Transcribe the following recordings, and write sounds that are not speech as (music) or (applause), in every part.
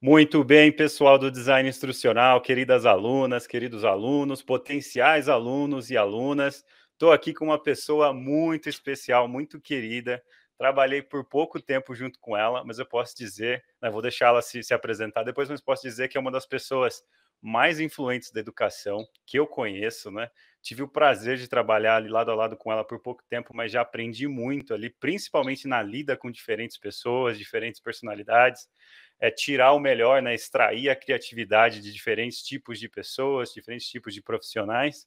Muito bem, pessoal do design instrucional, queridas alunas, queridos alunos, potenciais alunos e alunas. Estou aqui com uma pessoa muito especial, muito querida. Trabalhei por pouco tempo junto com ela, mas eu posso dizer, né, vou deixar ela se, se apresentar depois, mas posso dizer que é uma das pessoas mais influentes da educação que eu conheço, né? Tive o prazer de trabalhar ali lado a lado com ela por pouco tempo, mas já aprendi muito ali, principalmente na lida com diferentes pessoas, diferentes personalidades é tirar o melhor, né, extrair a criatividade de diferentes tipos de pessoas, diferentes tipos de profissionais.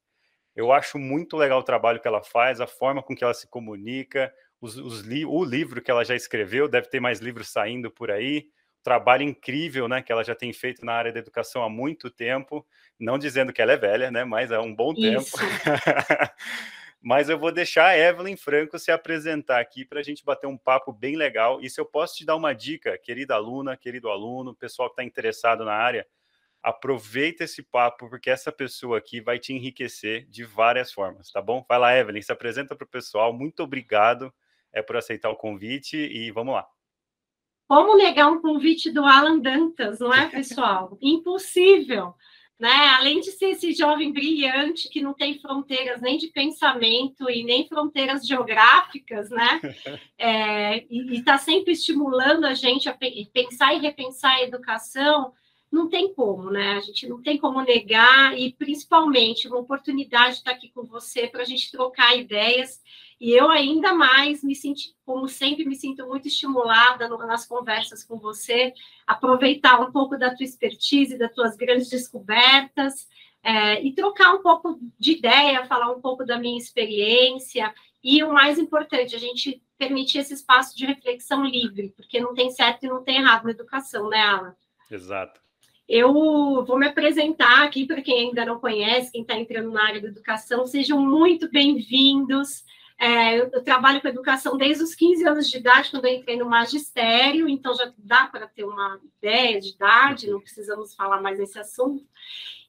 Eu acho muito legal o trabalho que ela faz, a forma com que ela se comunica, os, os li o livro que ela já escreveu, deve ter mais livros saindo por aí, o trabalho incrível né, que ela já tem feito na área da educação há muito tempo, não dizendo que ela é velha, né, mas há um bom Isso. tempo. (laughs) mas eu vou deixar a Evelyn Franco se apresentar aqui para a gente bater um papo bem legal. E se eu posso te dar uma dica, querida aluna, querido aluno, pessoal que está interessado na área, aproveita esse papo, porque essa pessoa aqui vai te enriquecer de várias formas, tá bom? Vai lá, Evelyn, se apresenta para o pessoal. Muito obrigado é, por aceitar o convite e vamos lá. Como negar um convite do Alan Dantas, não é, (laughs) pessoal? Impossível né? Além de ser esse jovem brilhante que não tem fronteiras nem de pensamento e nem fronteiras geográficas, né? (laughs) É, e está sempre estimulando a gente a pensar e repensar a educação, não tem como, né? A gente não tem como negar, e principalmente uma oportunidade de estar aqui com você para a gente trocar ideias. E eu ainda mais me senti, como sempre, me sinto muito estimulada nas conversas com você, aproveitar um pouco da tua expertise, das tuas grandes descobertas, é, e trocar um pouco de ideia, falar um pouco da minha experiência, e o mais importante, a gente permitir esse espaço de reflexão livre, porque não tem certo e não tem errado na educação, né, Alan? Exato. Eu vou me apresentar aqui para quem ainda não conhece, quem está entrando na área da educação, sejam muito bem-vindos. É, eu, trabalho com educação desde os 15 anos de idade, quando eu entrei no magistério, então já dá para ter uma ideia de idade, não precisamos falar mais nesse assunto.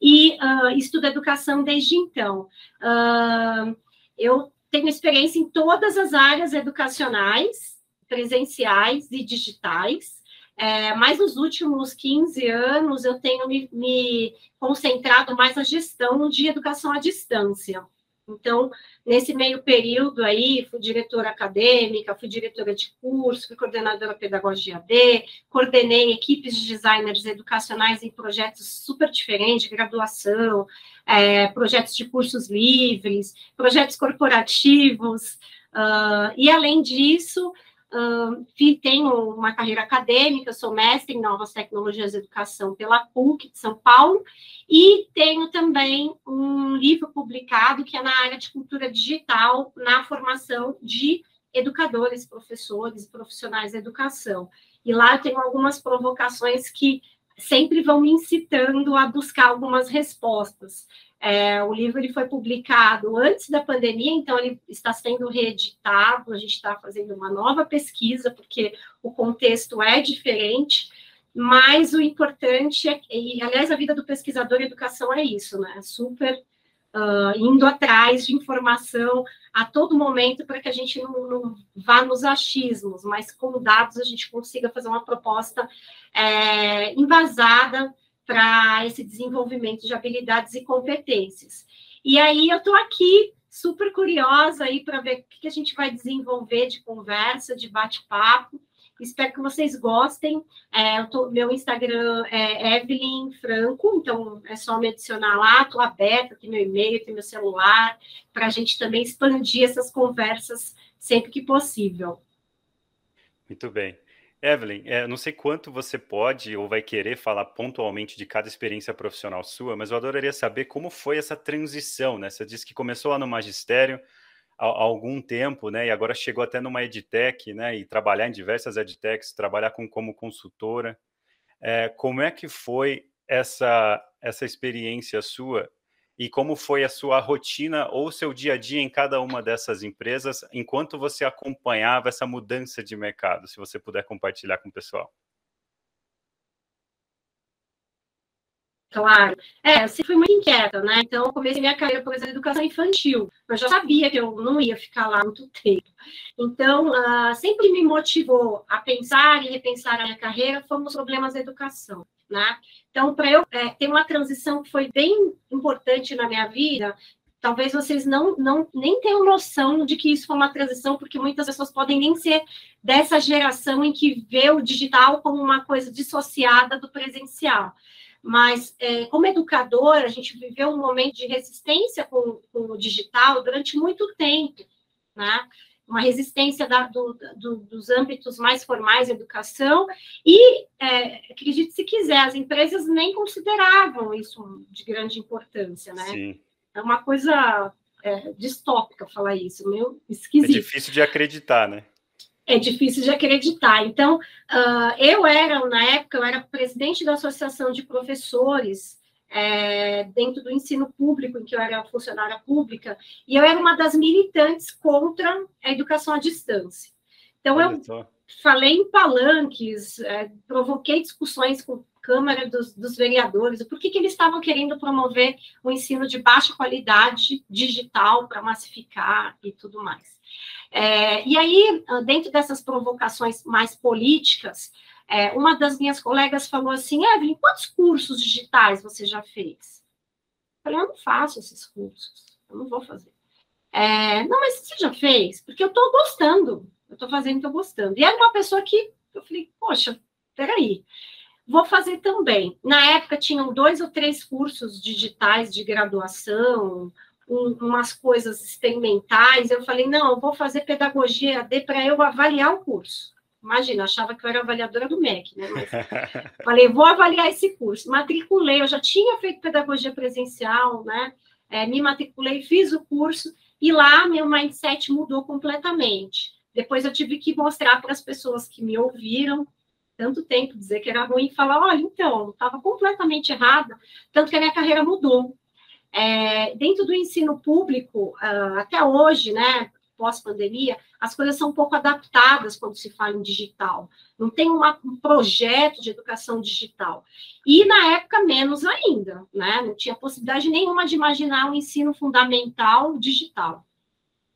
E uh, estudo educação desde então. Uh, eu tenho experiência em todas as áreas educacionais, presenciais e digitais. É, mas nos últimos 15 anos eu tenho me, me, concentrado mais na gestão de educação à distância. Então, nesse meio período aí, fui diretora acadêmica, fui diretora de curso, fui coordenadora pedagógica AD, coordenei equipes de designers educacionais em projetos super diferentes, graduação, é, projetos de cursos livres, projetos corporativos, uh, e além disso, Uh, tenho uma carreira acadêmica, sou mestre em novas tecnologias de educação pela PUC de São Paulo, e tenho também um livro publicado que é na área de cultura digital, na formação de educadores, professores, profissionais da educação. E lá eu tenho algumas provocações que sempre vão me incitando a buscar algumas respostas. É, o livro ele foi publicado antes da pandemia, então ele está sendo reeditado. A gente está fazendo uma nova pesquisa, porque o contexto é diferente, mas o importante é, e aliás, a vida do pesquisador em educação é isso, né? É super uh, indo atrás de informação a todo momento para que a gente não, não, vá nos achismos, mas com dados a gente consiga fazer uma proposta é, embasada para esse desenvolvimento de habilidades e competências. E aí eu estou aqui super curiosa aí para ver o que a gente vai desenvolver de conversa, de bate-papo. Espero que vocês gostem. É, tô, meu Instagram é Evelyn Franco, então é só me adicionar lá. Estou aberta, tem meu e-mail, tem meu celular, para a gente também expandir essas conversas sempre que possível. Muito bem. Evelyn, é, não sei quanto você pode ou vai querer falar pontualmente de cada experiência profissional sua, mas eu adoraria saber como foi essa transição, né? Você disse que começou lá no magistério há, há algum tempo, né? E agora chegou até numa edtech, né? E trabalhar em diversas edtechs, trabalhar com, como consultora. É, como é que foi essa, essa experiência sua e como foi a sua rotina ou seu dia a dia em cada uma dessas empresas enquanto você acompanhava essa mudança de mercado, se você puder compartilhar com o pessoal. Claro. É, eu sempre fui muito inquieta, né? Então, eu comecei minha carreira, por exemplo, educação infantil. Eu já sabia que eu não ia ficar lá muito tempo. Então, uh, sempre me motivou a pensar e repensar a minha carreira foram os problemas da educação, né? Então, para eu é, ter uma transição que foi bem importante na minha vida, talvez vocês não, não nem tenham noção de que isso foi uma transição, porque muitas pessoas podem nem ser dessa geração em que vê o digital como uma coisa dissociada do presencial. Mas, é, como educador, a gente viveu um momento de resistência com, com o digital durante muito tempo, né? Uma resistência da, do, do, dos âmbitos mais formais da educação, e, é, acredite se quiser, as empresas nem consideravam isso de grande importância, né? Sim. É uma coisa é, distópica falar isso, meio esquisito. É difícil de acreditar, né? é difícil de acreditar. Então, uh, eu era, na época, eu era presidente da Associação de Professores é, dentro do ensino público, em que eu era funcionária pública, e eu era uma das militantes contra a educação à distância. Então, eu falei em palanques, é, provoquei discussões com a Câmara dos, dos Vereadores, por que, que eles estavam querendo promover o ensino de baixa qualidade digital para massificar e tudo mais. É, e aí, dentro dessas provocações mais políticas, é, uma das minhas colegas falou assim: Evelyn, quantos cursos digitais você já fez? Eu falei: eu não faço esses cursos, eu não vou fazer. É, não, mas você já fez? Porque eu estou gostando, eu estou fazendo, estou gostando. E era uma pessoa que eu falei: poxa, peraí. Vou fazer também. Na época tinham dois ou três cursos digitais de graduação, um, umas coisas experimentais. Eu falei, não, eu vou fazer pedagogia AD para eu avaliar o curso. Imagina, achava que eu era avaliadora do MEC, né? Mas (laughs) falei, vou avaliar esse curso. Matriculei, eu já tinha feito pedagogia presencial, né? É, me matriculei, fiz o curso, e lá meu mindset mudou completamente. Depois eu tive que mostrar para as pessoas que me ouviram tanto tempo, dizer que era ruim, e falar, olha, então, estava completamente errada, tanto que a minha carreira mudou. É, dentro do ensino público, uh, até hoje, né, pós-pandemia, as coisas são um pouco adaptadas quando se fala em digital. Não tem uma, um projeto de educação digital. E na época, menos ainda, né? Não tinha possibilidade nenhuma de imaginar um ensino fundamental digital.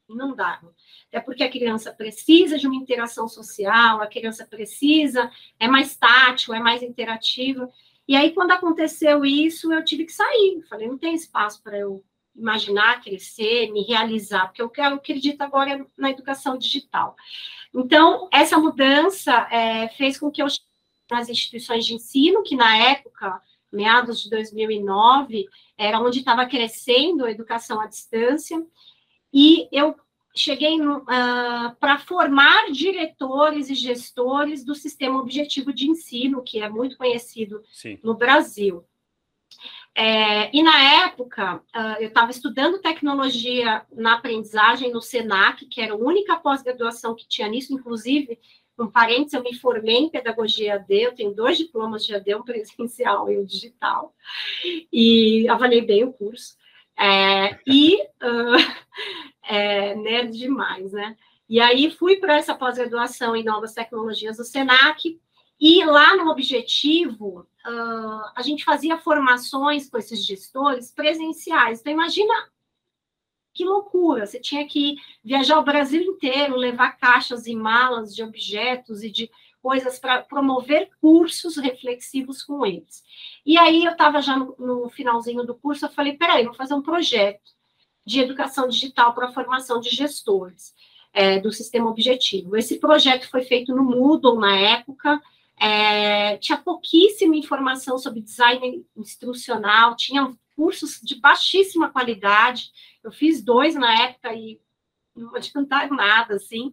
Não dava. É porque a criança precisa de uma interação social, a criança precisa, é mais tátil, é mais interativa. E aí, quando aconteceu isso, eu tive que sair. Falei, não tem espaço para eu imaginar, crescer, me realizar, porque eu quero, acredito agora na educação digital. Então, essa mudança é, fez com que eu nas instituições de ensino, que na época, meados de 2009, era onde estava crescendo a educação à distância, e eu cheguei uh, ah, para formar diretores e gestores do sistema objetivo de ensino, que é muito conhecido Sim. no Brasil. É, e na época, uh, eu estava estudando tecnologia na aprendizagem no SENAC, que era a única pós-graduação que tinha nisso, inclusive, um parênteses, eu me formei em pedagogia AD, eu tenho dois diplomas de AD, um presencial e um digital, e avaliei bem o curso. É, e uh, (laughs) é, nerd demais, né? E aí fui para essa pós-graduação em novas tecnologias do SENAC, e lá no Objetivo, uh, a gente fazia formações com esses gestores presenciais. Então, imagina que loucura! Você tinha que viajar o Brasil inteiro, levar caixas e malas de objetos e de coisas para promover cursos reflexivos com eles. E aí eu estava já no, no, finalzinho do curso, eu falei, peraí, vou fazer um projeto de educação digital para formação de gestores é, do sistema objetivo. Esse projeto foi feito no Moodle na época, é, tinha pouquíssima informação sobre design instrucional, tinha cursos de baixíssima qualidade. Eu fiz dois na época e não adiantaram nada, assim.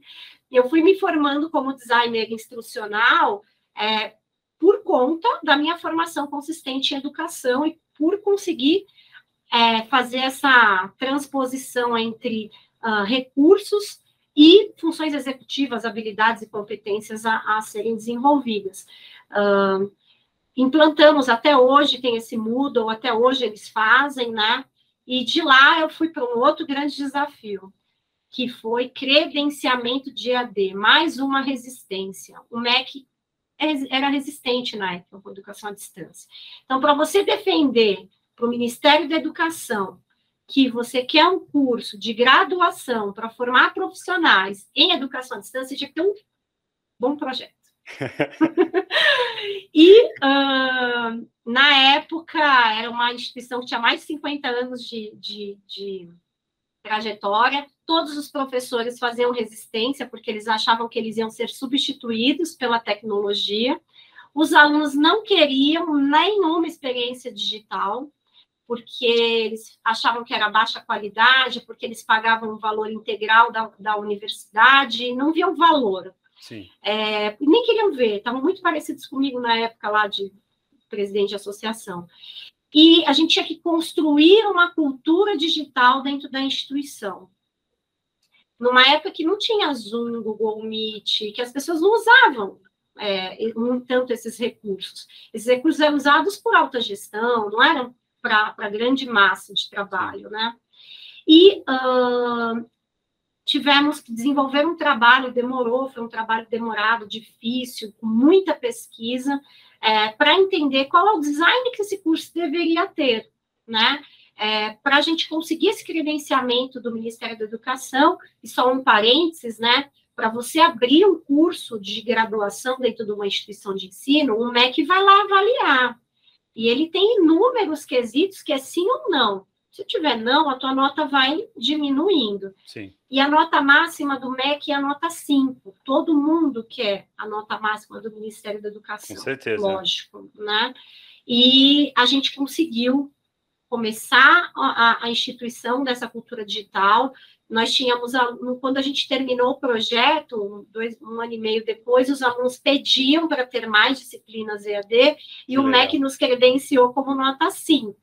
Eu fui me formando como designer instrucional é, por conta da minha formação consistente em educação e por conseguir é, fazer essa transposição entre uh, recursos e funções executivas, habilidades e competências a, a serem desenvolvidas. Uh, implantamos até hoje, tem esse Moodle, até hoje eles fazem, né? E de lá eu fui para um outro grande desafio, que foi credenciamento de AD, mais uma resistência. O MEC era resistente na época com educação à distância. Então, para você defender para o Ministério da Educação que você quer um curso de graduação para formar profissionais em educação à distância, tinha que ter um bom projeto. (laughs) e uh, na época era uma instituição que tinha mais de 50 anos de, de, de trajetória. Todos os professores faziam resistência porque eles achavam que eles iam ser substituídos pela tecnologia. Os alunos não queriam nenhuma experiência digital porque eles achavam que era baixa qualidade, porque eles pagavam o valor integral da, da universidade e não viam valor. É, nem queriam ver, estavam muito parecidos comigo na época lá de presidente de associação. E a gente tinha que construir uma cultura digital dentro da instituição. Numa época que não tinha Zoom, Google Meet, que as pessoas não usavam é, tanto esses recursos. Esses recursos eram usados por alta gestão, não eram para a grande massa de trabalho, né? E uh, tivemos que desenvolver um trabalho, demorou, foi um trabalho demorado, difícil, com muita pesquisa, é, para entender qual é o design que esse curso deveria ter, né? É, para a gente conseguir esse credenciamento do Ministério da Educação, e só um parênteses, né? Para você abrir um curso de graduação dentro de uma instituição de ensino, o MEC vai lá avaliar. E ele tem inúmeros quesitos que é sim ou não. Se tiver não, a tua nota vai diminuindo. Sim. E a nota máxima do MEC é a nota 5. Todo mundo quer a nota máxima do Ministério da Educação. Com certeza. Lógico, né? E a gente conseguiu começar a, a instituição dessa cultura digital. Nós tínhamos, quando a gente terminou o projeto, dois, um ano e meio depois, os alunos pediam para ter mais disciplinas EAD, e o. MEC nos credenciou como nota 5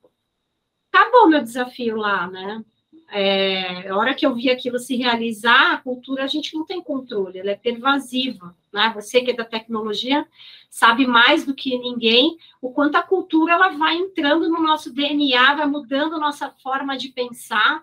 acabou meu desafio lá, né? É, a hora que eu vi aquilo se realizar, a cultura a gente não tem controle, ela é pervasiva, né? Você que é da tecnologia sabe mais do que ninguém o quanto a cultura ela vai entrando no nosso DNA, vai mudando nossa forma de pensar,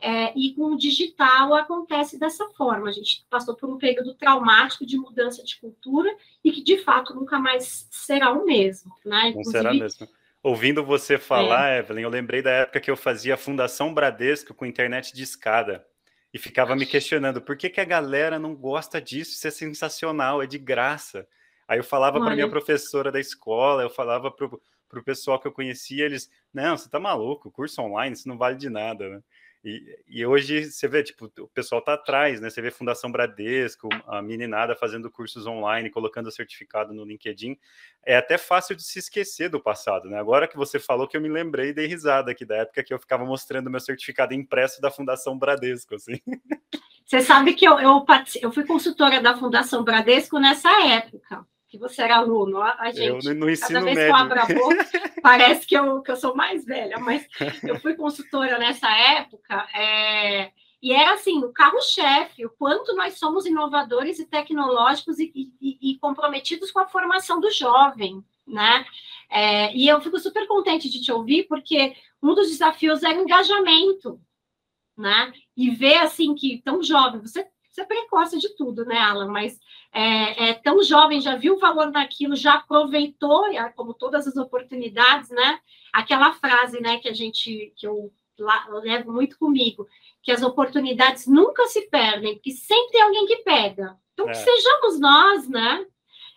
é, e com o digital acontece dessa forma. A gente passou por um período traumático de mudança de cultura e que de fato nunca mais será o mesmo, né? Não será mesmo. Ouvindo você falar, é. Evelyn, eu lembrei da época que eu fazia a Fundação Bradesco com internet de escada e ficava me questionando por que, que a galera não gosta disso, isso é sensacional, é de graça. Aí eu falava para minha professora da escola, eu falava para o pessoal que eu conhecia, eles, não, você tá maluco, curso online, isso não vale de nada, né? E, e, hoje você vê, tipo, o pessoal tá atrás, né? Você vê Fundação Bradesco, a meninada fazendo cursos online, colocando certificado no LinkedIn. É até fácil de se esquecer do passado, né? Agora que você falou que eu me lembrei, dei risada aqui da época que eu ficava mostrando meu certificado impresso da Fundação Bradesco, assim. Você sabe que eu, eu, eu fui consultora da Fundação Bradesco nessa época que você era aluno. A gente, eu no ensino cada vez médio. que eu abro a boca, (laughs) parece que eu, que eu sou mais velha, mas eu fui consultora nessa época, é, e era assim, o carro-chefe, o quanto nós somos inovadores e tecnológicos e, e, e comprometidos com a formação do jovem, né? É, e eu fico super contente de te ouvir, porque um dos desafios é o engajamento, né? E ver, assim, que tão jovem, você, você é precoce de tudo, né, Alan? Mas é, é, tão jovem, já viu o valor daquilo, já aproveitou, como todas as oportunidades, né? Aquela frase, né, que a gente, que eu, lá, levo muito comigo, que as oportunidades nunca se perdem, porque sempre tem alguém que pega. Então, é. que sejamos nós, né?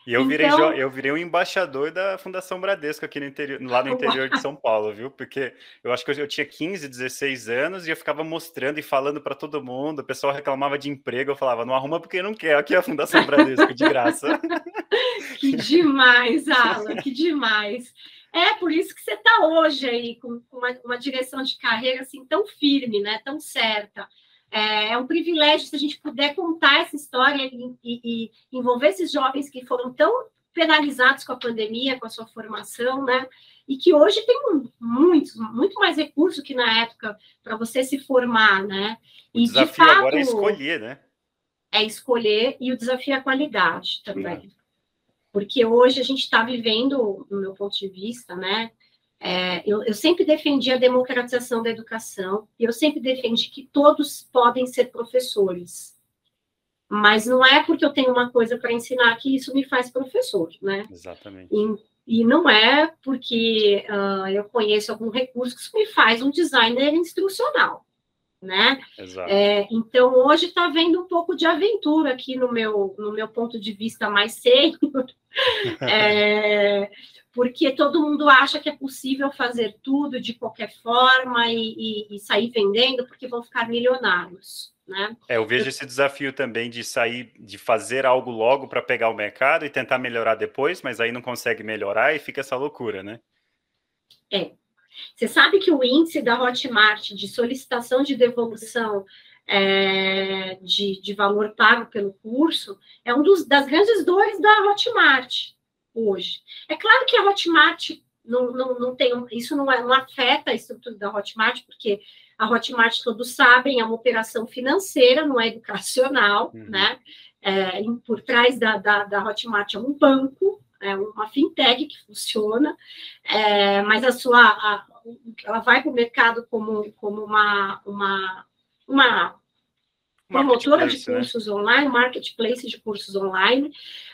E eu virei, então... eu virei um embaixador da Fundação Bradesco aqui no interior, lá no interior de São Paulo, viu? Porque eu acho que eu, tinha 15, 16 anos e eu ficava mostrando e falando para todo mundo. O pessoal reclamava de emprego, eu falava, não arruma porque não quer. Aqui é a Fundação Bradesco, de graça. (laughs) que demais, Alan, que demais. É por isso que você está hoje aí com uma, uma direção de carreira assim tão firme, né? Tão certa. É, é um privilégio se a gente puder contar essa história e, e, e envolver esses jovens que foram tão penalizados com a pandemia, com a sua formação, né? E que hoje tem muito, muito mais recurso que na época para você se formar, né? E o desafio de fato, agora é escolher, né? É escolher e o desafio é a qualidade também. Porque hoje a gente está vivendo, do meu ponto de vista, né? É, eu, eu, sempre defendi a democratização da educação e eu sempre defendi que todos podem ser professores, Mas não é porque eu tenho uma coisa para ensinar que isso me faz professor, né? Exatamente. E, e não é porque uh, eu conheço algum recurso que isso me faz um designer instrucional, né? Exato. É, então, hoje está vendo um pouco de aventura aqui no meu, no meu ponto de vista mais sério, (laughs) é, porque todo mundo acha que é possível fazer tudo de qualquer forma e, e, e sair vendendo porque vão ficar milionários. Né? É, eu vejo esse desafio também de sair, de fazer algo logo para pegar o mercado e tentar melhorar depois, mas aí não consegue melhorar e fica essa loucura, né? É. Você sabe que o índice da Hotmart de solicitação de devolução é, de, de valor pago pelo curso é um dos, das grandes dores da Hotmart hoje. É claro que a Hotmart não, não, não tem, isso não, é, não afeta a estrutura da Hotmart, porque a Hotmart, todos sabem, é uma operação financeira, não é educacional, uhum. né? É, por trás da, da, da, Hotmart é um banco, é uma fintech que funciona, é, mas a sua, a, ela vai para o mercado como, como uma, uma, uma promotora de né? cursos né? online, marketplace de cursos online,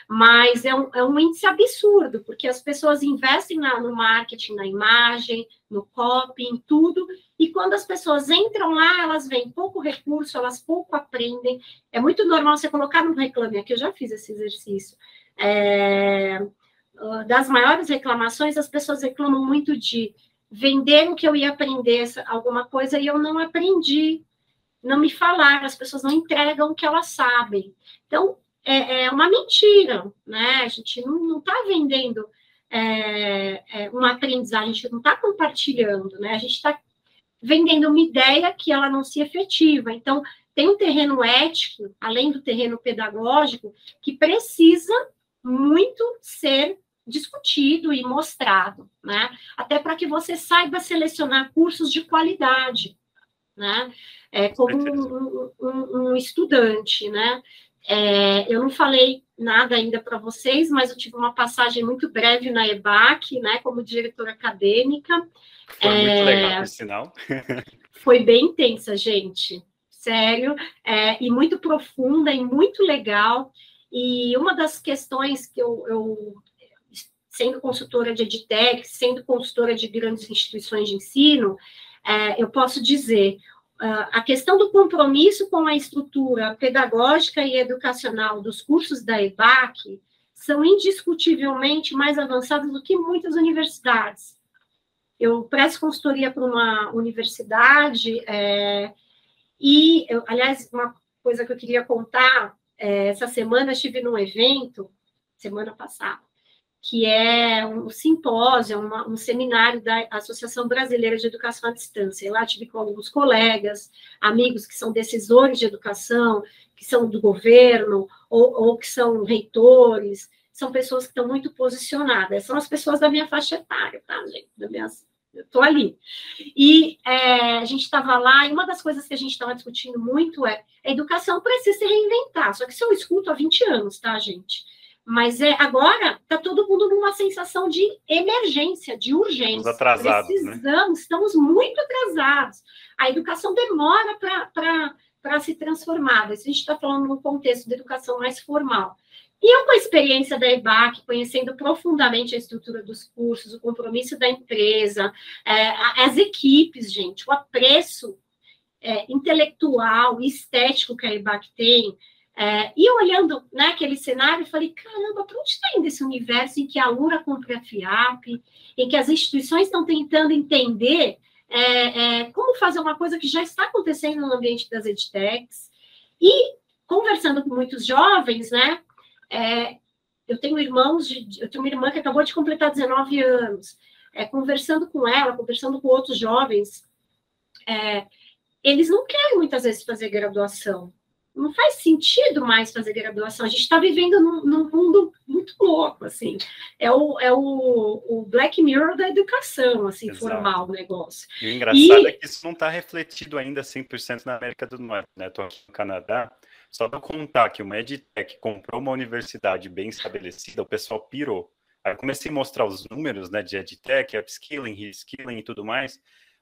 mas é um, é um índice absurdo, porque as pessoas investem na, no marketing, na imagem, no copy, em tudo, e quando as pessoas entram lá, elas veem pouco recurso, elas pouco aprendem. É muito normal você colocar no reclame aqui, eu já fiz esse exercício. É, das maiores reclamações, as pessoas reclamam muito de vender o que eu ia aprender, alguma coisa, e eu não aprendi não me falaram, as pessoas não entregam o que elas sabem. Então, é, é uma mentira, né? A gente não está vendendo é, é, uma aprendizagem, a gente não está compartilhando, né? A gente está vendendo uma ideia que ela não se efetiva. Então, tem um terreno ético, além do terreno pedagógico, que precisa muito ser discutido e mostrado, né? Até para que você saiba selecionar cursos de qualidade, né? é, como um, um, um, estudante, né? É, eu não falei nada ainda para vocês, mas eu tive uma passagem muito breve na EBAC, né, como diretora acadêmica. Foi é, muito legal, por sinal. (laughs) foi bem intensa, gente, sério, é, e muito profunda e muito legal. E uma das questões que eu, eu sendo consultora de EdTech, sendo consultora de grandes instituições de ensino, é, eu posso dizer, a questão do compromisso com a estrutura pedagógica e educacional dos cursos da EBAC são indiscutivelmente mais avançados do que muitas universidades. Eu presto consultoria para uma universidade é, e, eu, aliás, uma coisa que eu queria contar, é, essa semana estive num evento, semana passada, que é um simpósio, uma, um seminário da Associação Brasileira de Educação à Distância. Eu lá tive com alguns colegas, amigos que são decisores de educação, que são do governo, ou, ou que são reitores, são pessoas que estão muito posicionadas, são as pessoas da minha faixa etária, tá, gente? Da minha, eu estou ali. E é, a gente estava lá, e uma das coisas que a gente estava discutindo muito é a educação precisa se reinventar. Só que isso eu escuto há 20 anos, tá, gente? Mas é, agora está todo mundo numa sensação de emergência, de urgência. Estamos atrasados. Né? Precisamos, né? estamos muito atrasados. A educação demora para se transformar. Isso a gente está falando num contexto de educação mais formal. E eu, com a experiência da EBAC, conhecendo profundamente a estrutura dos cursos, o compromisso da empresa, é, as equipes, gente, o apreço é, intelectual e estético que a EBAC tem, é, e olhando né, aquele cenário, eu falei, caramba, para onde está indo esse universo em que a Lura compra a FIAP, em que as instituições estão tentando entender é, é, como fazer uma coisa que já está acontecendo no ambiente das edtechs. E conversando com muitos jovens, né? É, eu tenho irmãos, de, eu tenho uma irmã que acabou de completar 19 anos. É, conversando com ela, conversando com outros jovens, é, eles não querem muitas vezes fazer graduação não faz sentido mais fazer graduação. A gente está vivendo num, num, mundo muito louco, assim. É o, é o, o Black Mirror da educação, assim, Exato. formal o negócio. E o engraçado e... é que isso não está refletido ainda 100% na América do Norte, né? Estou aqui no Canadá, só para contar que uma EdTech comprou uma universidade bem estabelecida, o pessoal pirou. Aí comecei a mostrar os números, né, de EdTech, upskilling, reskilling e tudo mais.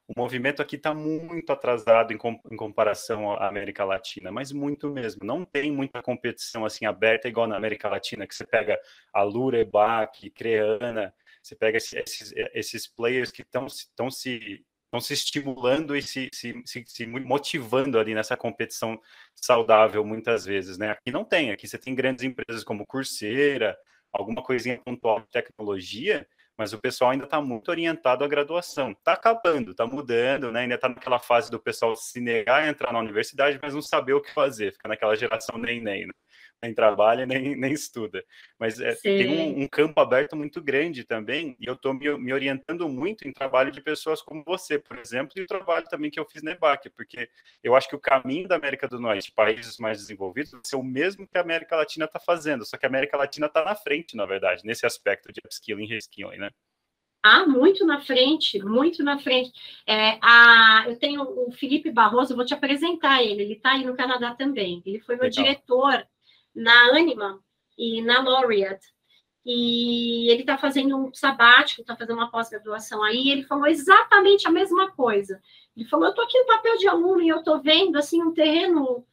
O movimento aqui está muito atrasado em, com, em, comparação à América Latina, mas muito mesmo. Não tem muita competição assim aberta igual na América Latina, que você pega a Lura, Ebac, Creana, você pega esses, esses players que estão se estão se estimulando e se, se, se, se, motivando ali nessa competição saudável muitas vezes, né? Aqui não tem, aqui você tem grandes empresas como Coursera, alguma coisinha pontual de tecnologia, mas o pessoal ainda está muito orientado à graduação. Está acabando, está mudando, né? ainda está naquela fase do pessoal se negar a entrar na universidade, mas não saber o que fazer, fica naquela geração nem-nem. Né? Nem trabalha nem, (laughs) nem estuda. Mas é, tem um, um, campo aberto muito grande também, e eu estou me, me, orientando muito em trabalho de pessoas como você, por exemplo, e o trabalho também que eu fiz na EBAC, porque eu acho que o caminho da América do Norte, países mais desenvolvidos, vai ser o mesmo que a América Latina está fazendo, só que a América Latina está na frente, na verdade, nesse aspecto de upskilling e reskilling, né? Ah, muito na frente, muito na frente. É, a, eu tenho o Felipe Barroso, vou te apresentar ele, ele está aí no Canadá também. Ele foi meu Legal. diretor na Anima e na Laureate. E ele está fazendo um sabático, está fazendo uma pós-graduação aí, ele falou exatamente a mesma coisa. Ele falou, eu estou aqui no papel de aluno e eu estou vendo, assim, um terreno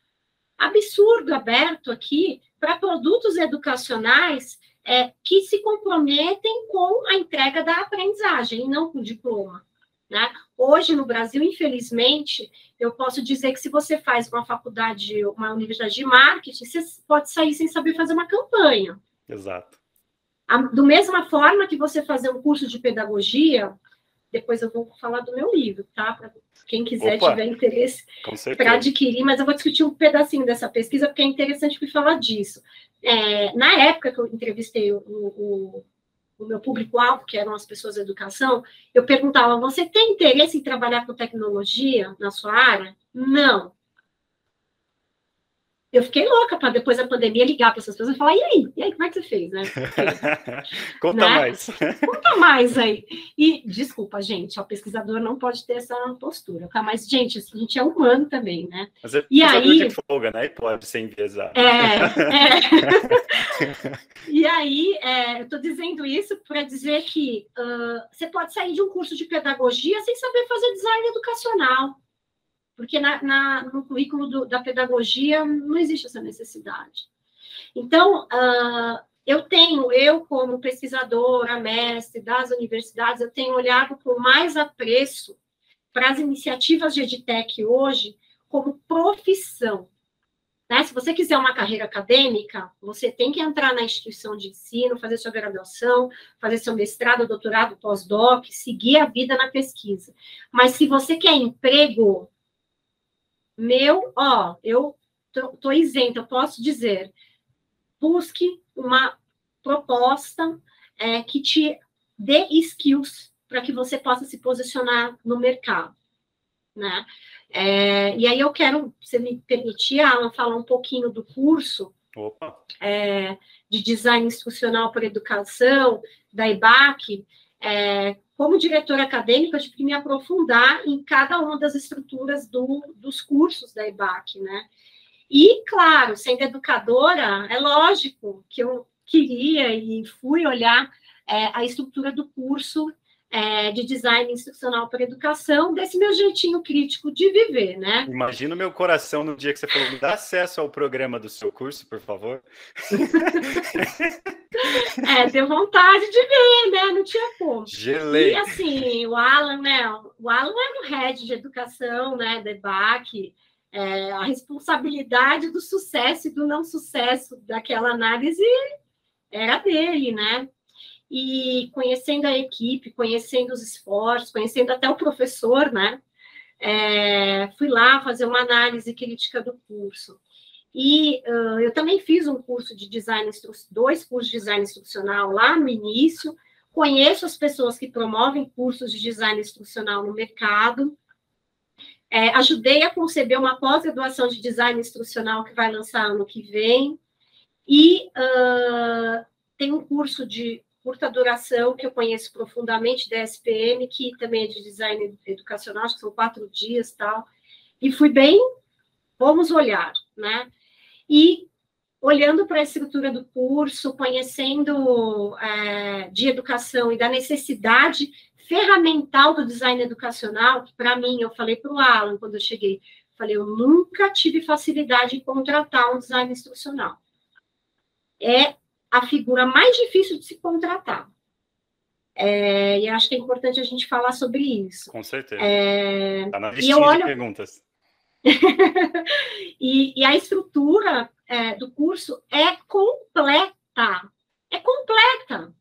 absurdo aberto aqui para produtos educacionais é, que se comprometem com a entrega da aprendizagem e não com o diploma. Né? Hoje, no Brasil, infelizmente, eu posso dizer que se você faz uma faculdade, uma universidade de marketing, você pode sair sem saber fazer uma campanha. Exato. Do mesma forma que você fazer um curso de pedagogia, depois eu vou falar do meu livro, tá? Para quem quiser, Opa, tiver interesse para adquirir, mas eu vou discutir um pedacinho dessa pesquisa, porque é interessante falar disso. É, na época que eu entrevistei o, o o meu público-alvo, que eram as pessoas da educação, eu perguntava: você tem interesse em trabalhar com tecnologia na sua área? Não. Eu fiquei louca para depois da pandemia ligar para essas pessoas e falar: e aí? E aí, como é que você fez, né? (laughs) Conta né? mais. (laughs) Conta mais aí. E, desculpa, gente, o pesquisador não pode ter essa postura, tá? Mas, gente, a gente é humano também, né? Mas é e aí. de folga, né? E pode ser enviesado. É, é. (laughs) e aí, é, eu estou dizendo isso para dizer que uh, você pode sair de um curso de pedagogia sem saber fazer design educacional porque na, na no currículo do, da pedagogia não existe essa necessidade. Então, uh, eu tenho, eu como pesquisadora, mestre das universidades, eu tenho olhado com mais apreço para as iniciativas de EdTech hoje como profissão. Né? Se você quiser uma carreira acadêmica, você tem que entrar na instituição de ensino, fazer sua graduação, fazer seu mestrado, doutorado, pós-doc, seguir a vida na pesquisa. Mas se você quer emprego, meu, ó, eu tô, isenta, eu posso dizer, busque uma proposta é, que te dê skills para que você possa se posicionar no mercado, né? É, e aí eu quero, se me permitir, Alan, falar um pouquinho do curso é, de design institucional para educação da IBAC, é, como diretora acadêmica, que me aprofundar em cada uma das estruturas do, dos cursos da EBAC, né? E, claro, sendo educadora, é lógico que eu queria e fui olhar é, a estrutura do curso é, de design instrucional para educação, desse meu jeitinho crítico de viver, né? Imagina o meu coração no dia que você falou, me dá acesso ao programa do seu curso, por favor. (laughs) é, deu vontade de ver, né? Não tinha como. Gelei. E assim, o Alan, né? O Alan era o head de educação, né? Debac. É, a responsabilidade do sucesso e do não sucesso daquela análise era dele, né? E conhecendo a equipe, conhecendo os esforços, conhecendo até o professor, né? É, fui lá fazer uma análise crítica do curso. E uh, eu também fiz um curso de design, dois cursos de design instrucional lá no início. Conheço as pessoas que promovem cursos de design instrucional no mercado. É, ajudei a conceber uma pós-graduação de design instrucional que vai lançar ano que vem. E uh, tem um curso de curta duração, que eu conheço profundamente da SPM, que também é de design educacional, acho que são quatro dias tal. E fui bem, vamos olhar, né? E olhando para a estrutura do curso, conhecendo é, de educação e da necessidade ferramental do design educacional, que para mim, eu falei para o Alan quando eu cheguei, falei, eu nunca tive facilidade em contratar um design instrucional. É a figura mais difícil de se contratar. É, e acho que é importante a gente falar sobre isso. Com certeza. É, tá na listinha olho... de perguntas. (laughs) e, e, a estrutura é, do curso é completa. É completa.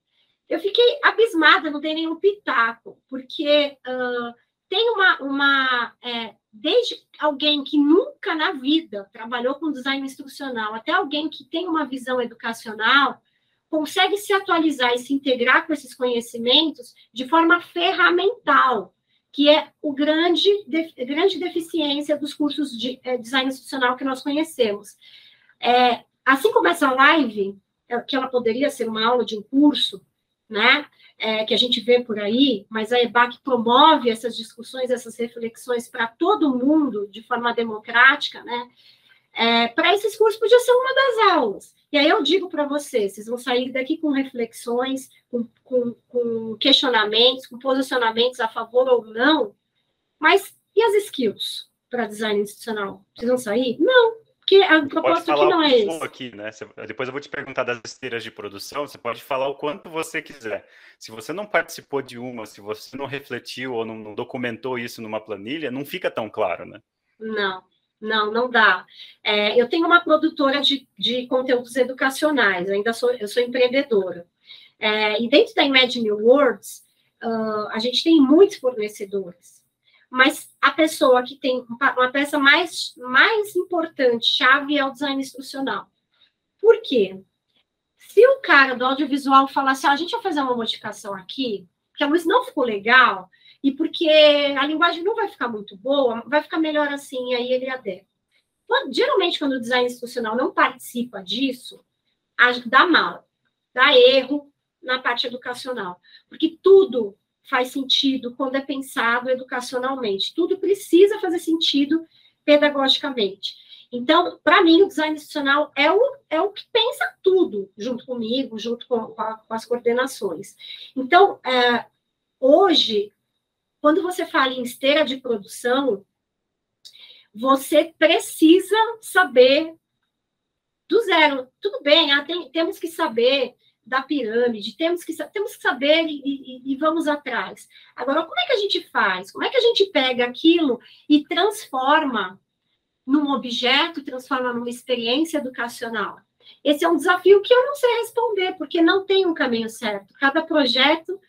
Eu fiquei abismada, não tem nenhum pitaco, porque uh, tem uma, uma é, desde alguém que nunca na vida trabalhou com design instrucional, até alguém que tem uma visão educacional, consegue se atualizar e se integrar com esses conhecimentos de forma ferramental, que é o grande, de, grande deficiência dos cursos de é, design institucional que nós conhecemos. É, assim como essa live, é, que ela poderia ser uma aula de um curso, né, é, que a gente vê por aí, mas a EBAC promove essas discussões, essas reflexões para todo mundo de forma democrática, né, é, para esses cursos podia ser uma das aulas. E aí eu digo para vocês, vocês vão sair daqui com reflexões, com, com, com, questionamentos, com posicionamentos a favor ou não, mas e as skills para design institucional? Precisam sair? Não, porque a proposta aqui não é esse. Aqui, né? depois eu vou te perguntar das esteiras de produção, você pode falar o quanto você quiser. Se você não participou de uma, se você não refletiu ou não documentou isso numa planilha, não fica tão claro, né? Não, não, não dá. É, eu tenho uma produtora de, de conteúdos educacionais, ainda sou, eu sou empreendedora. É, e dentro da Imagine Words, uh, a gente tem muitos fornecedores. Mas a pessoa que tem uma peça mais, mais importante, chave, é o design instrucional. Por quê? Se o cara do audiovisual falar assim, ah, a gente vai fazer uma modificação aqui, que a luz não ficou legal, e porque a linguagem não vai ficar muito boa, vai ficar melhor assim, aí ele adequa. Geralmente, quando o design institucional não participa disso, dá mal, dá erro na parte educacional, porque tudo faz sentido quando é pensado educacionalmente, tudo precisa fazer sentido pedagogicamente. Então, para mim, o design institucional é o, é o que pensa tudo, junto comigo, junto com, com, a, com as coordenações. Então, é, hoje, quando você fala em esteira de produção, você precisa saber do zero. Tudo bem, ah, tem, temos que saber da pirâmide, temos que, temos que saber e, e, e, vamos atrás. Agora, como é que a gente faz? Como é que a gente pega aquilo e transforma num objeto, transforma numa experiência educacional? Esse é um desafio que eu não sei responder, porque não tem um caminho certo. Cada projeto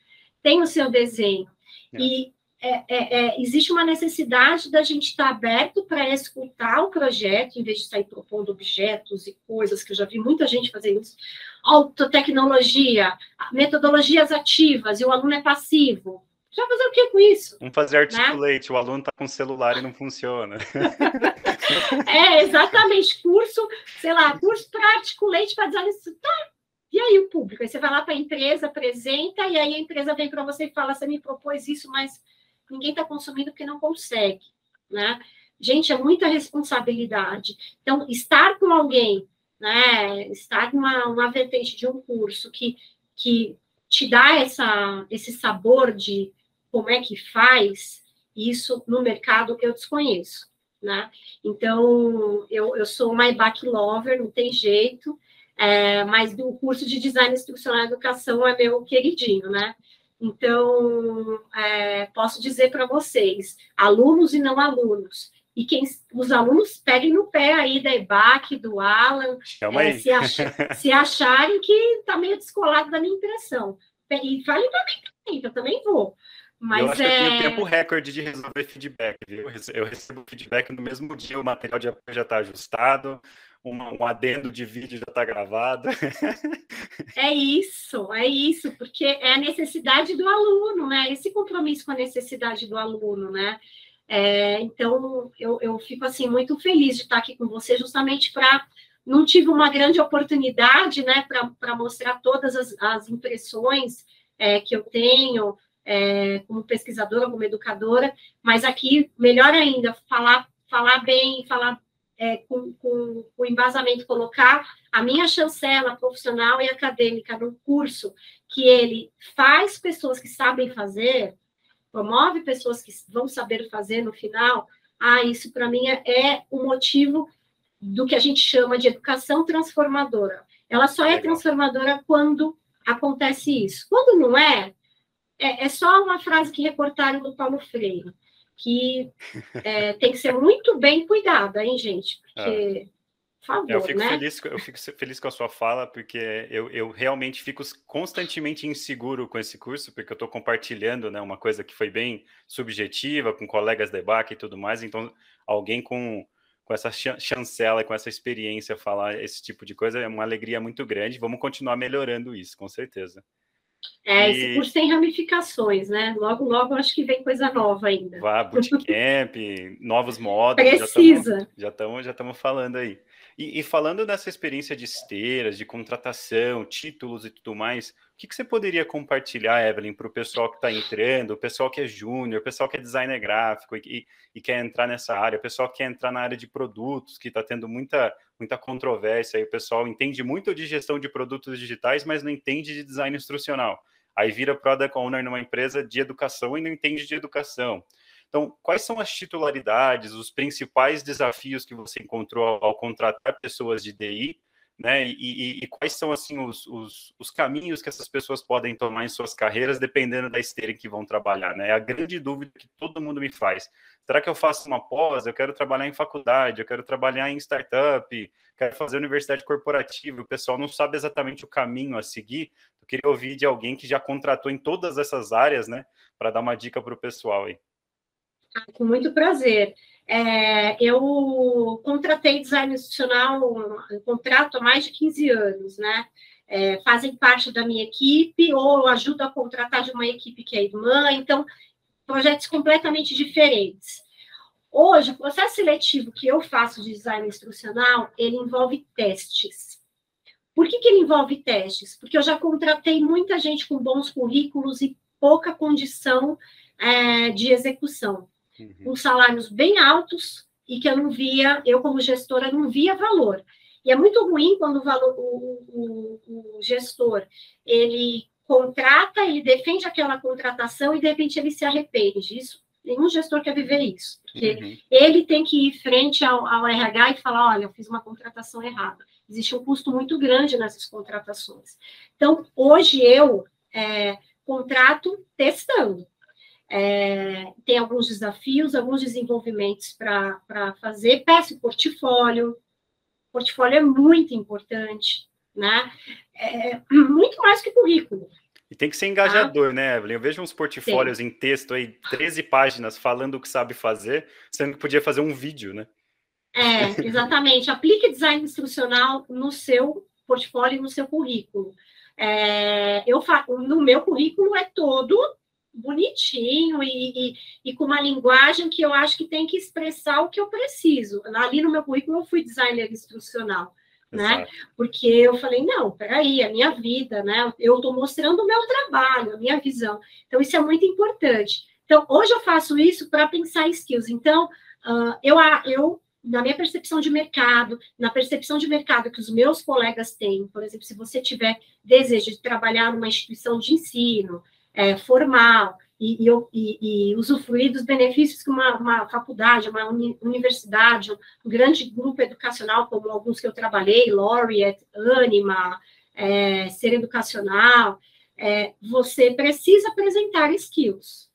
tem o seu desenho. É. E é, é, é, existe uma necessidade da gente estar aberto para escutar o projeto, em vez de sair propondo objetos e coisas, que eu já vi muita gente fazendo isso. Autotecnologia, metodologias ativas, e o aluno é passivo. Já fazer o que com isso? Vamos fazer articulate, né? o aluno está com celular e não funciona. (laughs) é, exatamente. Curso, sei lá, curso para articulate para design. Tá, e aí o público? Aí você vai lá para a empresa, apresenta, e aí a empresa vem para você e fala: você me propôs isso, mas ninguém está consumindo porque não consegue, né? Gente, é muita responsabilidade. Então, estar com alguém, né? Estar numa uma vertente de um curso que, que te dá essa, esse sabor de como é que faz, isso no mercado eu desconheço, né? Então, eu, eu sou uma back lover, não tem jeito, é, mas o curso de design instrucional e educação é meu queridinho, né? Então, é, posso dizer para vocês, alunos e não alunos, e quem os alunos peguem no pé aí da EBAC, do Alan, é, se, ach, (laughs) se, acharem que está meio descolado da minha impressão. E falem para mim também, que eu também vou. Mas eu acho é... que eu tenho tempo recorde de resolver feedback. Viu? Eu recebo feedback no mesmo dia, o material já está ajustado, um, um adendo de vídeo já está gravado. (laughs) É isso, é isso, porque é a necessidade do aluno, né? Esse compromisso com a necessidade do aluno, né? É, então, eu, eu fico assim muito feliz de estar aqui com você, justamente para não tive uma grande oportunidade, né, para mostrar todas as, as impressões é, que eu tenho é, como pesquisadora, como educadora, mas aqui, melhor ainda, falar, falar bem, falar é, com, com o embasamento, colocar a minha chancela profissional e acadêmica no curso que ele faz pessoas que sabem fazer, promove pessoas que vão saber fazer no final, ah, isso para mim é, é o motivo do que a gente chama de educação transformadora. Ela só é transformadora quando acontece isso. Quando não é, é, é só uma frase que recortaram do Paulo Freire, que é, tem que ser muito bem cuidada, hein, gente? Porque, por favor, eu fico, né? feliz, eu fico feliz com a sua fala, porque eu, eu realmente fico constantemente inseguro com esse curso, porque eu estou compartilhando né, uma coisa que foi bem subjetiva, com colegas da EBAC e tudo mais, então alguém com com essa chancela, com essa experiência, falar esse tipo de coisa é uma alegria muito grande. Vamos continuar melhorando isso, com certeza. É, e... esse curso tem ramificações, né? Logo, logo, acho que vem coisa nova ainda. Vá, bootcamp, (laughs) novos modos. Precisa. Já estamos já já falando aí. E, e, falando dessa experiência de esteiras, de contratação, títulos e tudo mais, o que, que você poderia compartilhar, Evelyn, para o pessoal que está entrando, o pessoal que é júnior, o pessoal que é designer gráfico e, e, quer entrar nessa área, o pessoal que quer entrar na área de produtos, que está tendo muita, muita controvérsia, aí o pessoal entende muito de gestão de produtos digitais, mas não entende de design instrucional. Aí vira product owner numa empresa de educação e não entende de educação. Então, quais são as titularidades, os principais desafios que você encontrou ao, ao contratar pessoas de DI, né? E, e, e quais são assim os, os, os, caminhos que essas pessoas podem tomar em suas carreiras, dependendo da esteira em que vão trabalhar, né? É a grande dúvida que todo mundo me faz. Será que eu faço uma pós? Eu quero trabalhar em faculdade, eu quero trabalhar em startup, quero fazer universidade corporativa. O pessoal não sabe exatamente o caminho a seguir. Eu queria ouvir de alguém que já contratou em todas essas áreas, né? Para dar uma dica para o pessoal aí. Com muito prazer. É, eu contratei design institucional, um contrato há mais de 15 anos, né? É, fazem parte da minha equipe ou ajudo a contratar de uma equipe que é irmã, então, projetos completamente diferentes. Hoje, o processo seletivo que eu faço de design instrucional, ele envolve testes. Por que, que ele envolve testes? Porque eu já contratei muita gente com bons currículos e pouca condição é, de execução uhum. com salários bem altos e que eu não via, eu como gestora não via valor. E é muito ruim quando o, valor, o, o, o gestor ele contrata, ele defende aquela contratação e de repente ele se arrepende. Isso nenhum gestor quer viver isso, porque uhum. ele tem que ir frente ao, ao, RH e falar: olha, eu fiz uma contratação errada. Existe um custo muito grande nessas contratações. Então, hoje eu é, contrato testando. É, tem alguns desafios, alguns desenvolvimentos para fazer. Peço portfólio. Portfólio é muito importante, né? É, muito mais que currículo. E tem que ser engajador, ah, né, Evelyn? Eu vejo uns portfólios em texto aí, 13 páginas, falando o que sabe fazer, sendo que podia fazer um vídeo, né? É, exatamente. Aplique design instrucional no seu portfólio no seu currículo. É, eu no meu currículo é todo bonitinho e, e, e, com uma linguagem que eu acho que tem que expressar o que eu preciso. Ali no meu currículo eu fui designer instrucional, né? Porque eu falei, não, peraí, a minha vida, né? Eu estou mostrando o meu trabalho, a minha visão. Então, isso é muito importante. Então, hoje eu faço isso para pensar em skills. Então, uh, eu, eu, na minha percepção de mercado, na percepção de mercado que os meus colegas têm, por exemplo, se você tiver desejo de trabalhar numa instituição de ensino, é, formal e, e, e, usufruir dos benefícios que uma, uma faculdade, uma uni, universidade, um grande grupo educacional, como alguns que eu trabalhei, Laureate, Anima, é, Ser Educacional, é, você precisa apresentar skills.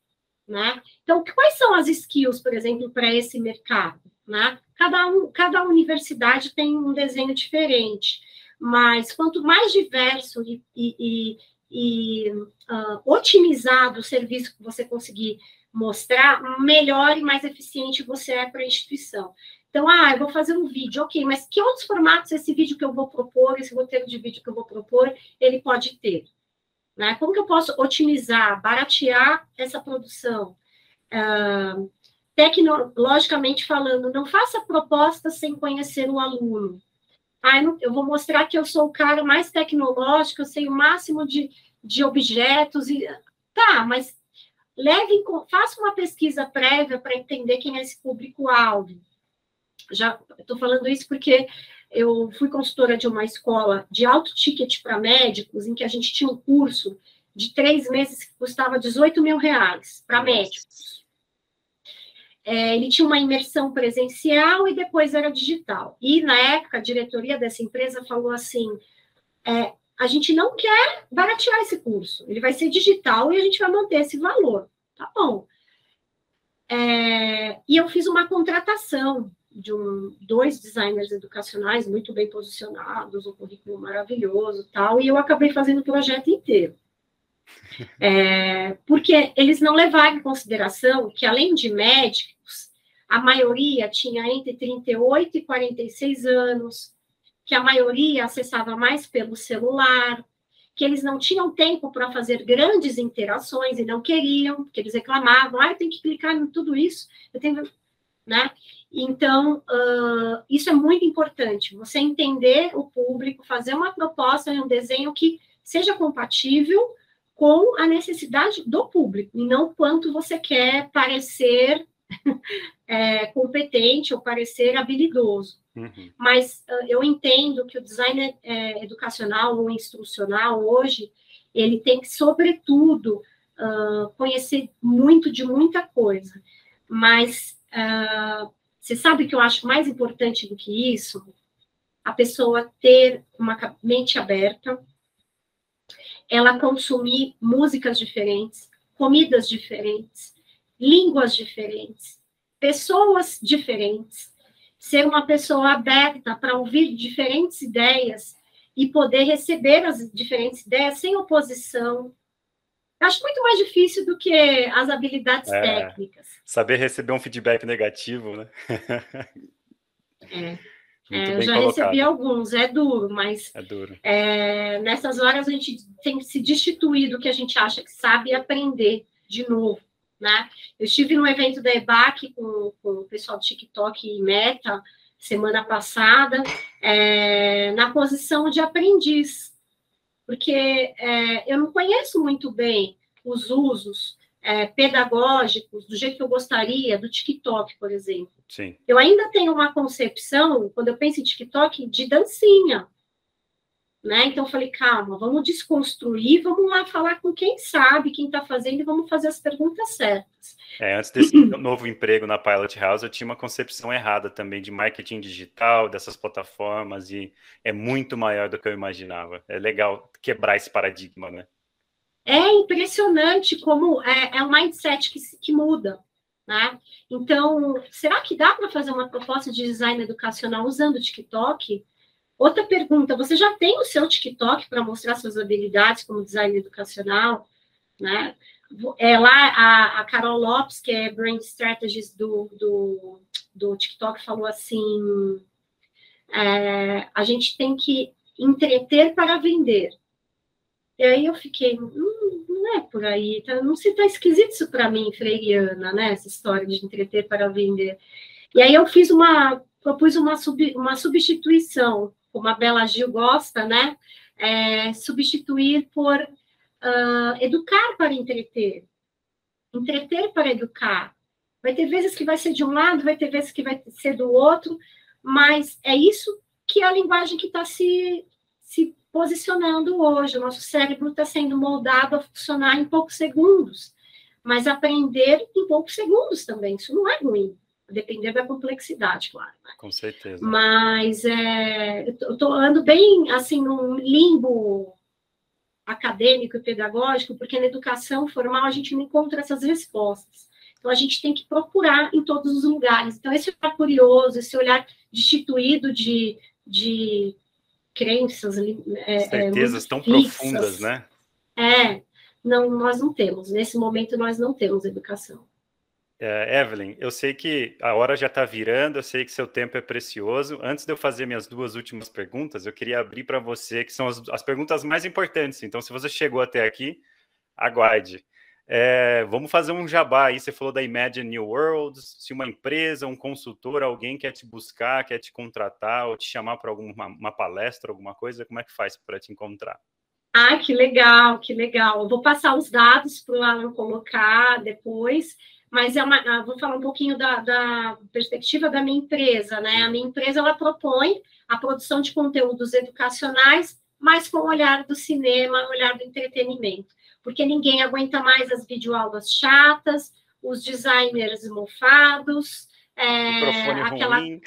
Né? Então, quais são as skills, por exemplo, para esse mercado? Né? Cada, um, cada universidade tem um desenho diferente, mas quanto mais diverso e, e, e uh, otimizado o serviço que você conseguir mostrar, melhor e mais eficiente você é para a instituição. Então, ah, eu vou fazer um vídeo, ok, mas que outros formatos esse vídeo que eu vou propor, esse roteiro de vídeo que eu vou propor, ele pode ter? Né? Como que eu posso otimizar, baratear essa produção? Uh, tecnologicamente falando, não faça propostas sem conhecer o aluno. Ah, eu vou mostrar que eu sou o cara mais tecnológico, eu sei o máximo de, de objetos. e Tá, mas leve, faça uma pesquisa prévia para entender quem é esse público-alvo. já estou falando isso porque eu fui consultora de uma escola de alto ticket para médicos, em que a gente tinha um curso de três meses que custava 18 mil reais para médicos. É, ele tinha uma imersão presencial e depois era digital. E, na época, a diretoria dessa empresa falou assim: é, a gente não quer baratear esse curso, ele vai ser digital e a gente vai manter esse valor. Tá bom. É, e eu fiz uma contratação de um, dois designers educacionais muito bem posicionados, um currículo maravilhoso tal, e eu acabei fazendo o projeto inteiro. É, porque eles não levaram em consideração que, além de médicos, a maioria tinha entre 38 e 46 anos, que a maioria acessava mais pelo celular, que eles não tinham tempo para fazer grandes interações e não queriam, porque eles reclamavam, ah, eu tenho que clicar em tudo isso, eu tenho, né? Então, uh, isso é muito importante, você entender o público, fazer uma proposta e um desenho que seja compatível com a necessidade do público, e não quanto você quer parecer (laughs) é, competente ou parecer habilidoso. Uhum. Mas uh, eu entendo que o design é, educacional ou instrucional hoje, ele tem que, sobretudo, uh, conhecer muito de muita coisa. Mas uh, você sabe que eu acho mais importante do que isso? A pessoa ter uma mente aberta, ela consumir músicas diferentes, comidas diferentes, línguas diferentes, pessoas diferentes, ser uma pessoa aberta para ouvir diferentes ideias e poder receber as diferentes ideias sem oposição, acho muito mais difícil do que as habilidades é, técnicas. Saber receber um feedback negativo, né? (laughs) é. É eu já colocado. recebi alguns, é duro, mas é duro. É, nessas horas a gente tem que se destituir do que a gente acha que sabe e aprender de novo. Né? Eu estive no evento da EBAC com, com o pessoal do TikTok e Meta semana passada, é, na posição de aprendiz porque é, eu não conheço muito bem os usos é, pedagógicos do jeito que eu gostaria do TikTok, por exemplo. Sim. Eu ainda tenho uma concepção, quando eu penso em TikTok, de dancinha. Né? Então, eu falei, calma, vamos desconstruir, vamos lá falar com quem sabe, quem está fazendo, e vamos fazer as perguntas certas. É, antes desse novo emprego na Pilot House, eu tinha uma concepção errada também de marketing digital, dessas plataformas, e é muito maior do que eu imaginava. É legal quebrar esse paradigma, né? É impressionante como é, é um mindset que, que muda. Né? Então, será que dá para fazer uma proposta de design educacional usando o TikTok? Outra pergunta: você já tem o seu TikTok para mostrar suas habilidades como design educacional? Né? É lá a, a Carol Lopes, que é Brain Strategist do, do, do TikTok, falou assim: é, a gente tem que entreter para vender. E aí eu fiquei, hum, não é por aí, tá, não se tá esquisito isso para mim, freiriana, né? Essa história de entreter para vender. E aí eu fiz uma, propus uma, sub, uma substituição como a Bela Gil gosta, né? É, substituir por uh, educar para entreter. Entreter para educar. Vai ter vezes que vai ser de um lado, vai ter vezes que vai ser do outro, mas é isso que é a linguagem que está se, se posicionando hoje. O nosso cérebro está sendo moldado a funcionar em poucos segundos, mas aprender em poucos segundos também. Isso não é ruim depender da complexidade, claro. Né? Com certeza. Mas é, eu estou ando bem assim num limbo acadêmico e pedagógico, porque na educação formal a gente não encontra essas respostas. Então a gente tem que procurar em todos os lugares. Então esse olhar curioso, esse olhar destituído de, de crenças, é, é certezas é, tão fixas, profundas, né? É, não, nós não temos. Nesse momento nós não temos educação. É, Evelyn, eu sei que a hora já está virando, eu sei que seu tempo é precioso. Antes de eu fazer minhas duas últimas perguntas, eu queria abrir para você, que são as, as, perguntas mais importantes. Então, se você chegou até aqui, aguarde. É, vamos fazer um jabá aí. Você falou da Imagine New Worlds. Se uma empresa, um consultor, alguém quer te buscar, quer te contratar ou te chamar para alguma uma palestra, alguma coisa, como é que faz para te encontrar? Ah, que legal, que legal. Eu vou passar os dados para o Alan colocar depois, mas é uma, ah, vou falar um pouquinho da, da, perspectiva da minha empresa, né? A minha empresa ela propõe a produção de conteúdos educacionais, mas com o olhar do cinema, olhar do entretenimento, porque ninguém aguenta mais as videoaulas chatas, os designers mofados, é, microfone aquela ruim.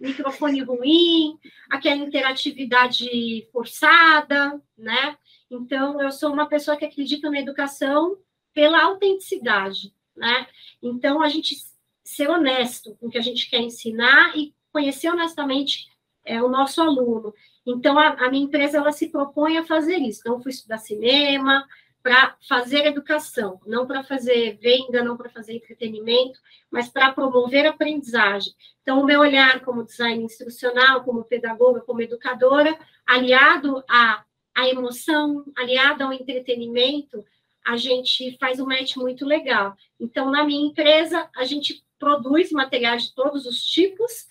microfone ruim, aquela interatividade forçada, né? Então, eu sou uma pessoa que acredita na educação pela autenticidade né? Então, a gente ser honesto com o que a gente quer ensinar e conhecer honestamente é, o nosso aluno. Então, a, a minha empresa, ela se propõe a fazer isso. Então, eu fui estudar cinema, para fazer educação, não para fazer venda, não para fazer entretenimento, mas para promover aprendizagem. Então, o meu olhar como design instrucional, como pedagoga, como educadora, aliado à, à emoção, aliado ao entretenimento, a gente faz um match muito legal. Então, na minha empresa, a gente produz materiais de todos os tipos,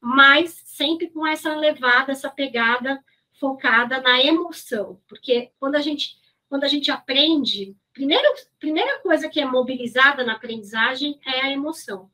mas sempre com essa levada, essa pegada focada na emoção, porque quando a gente quando a gente aprende, primeiro, primeira coisa que é mobilizada na aprendizagem é a emoção.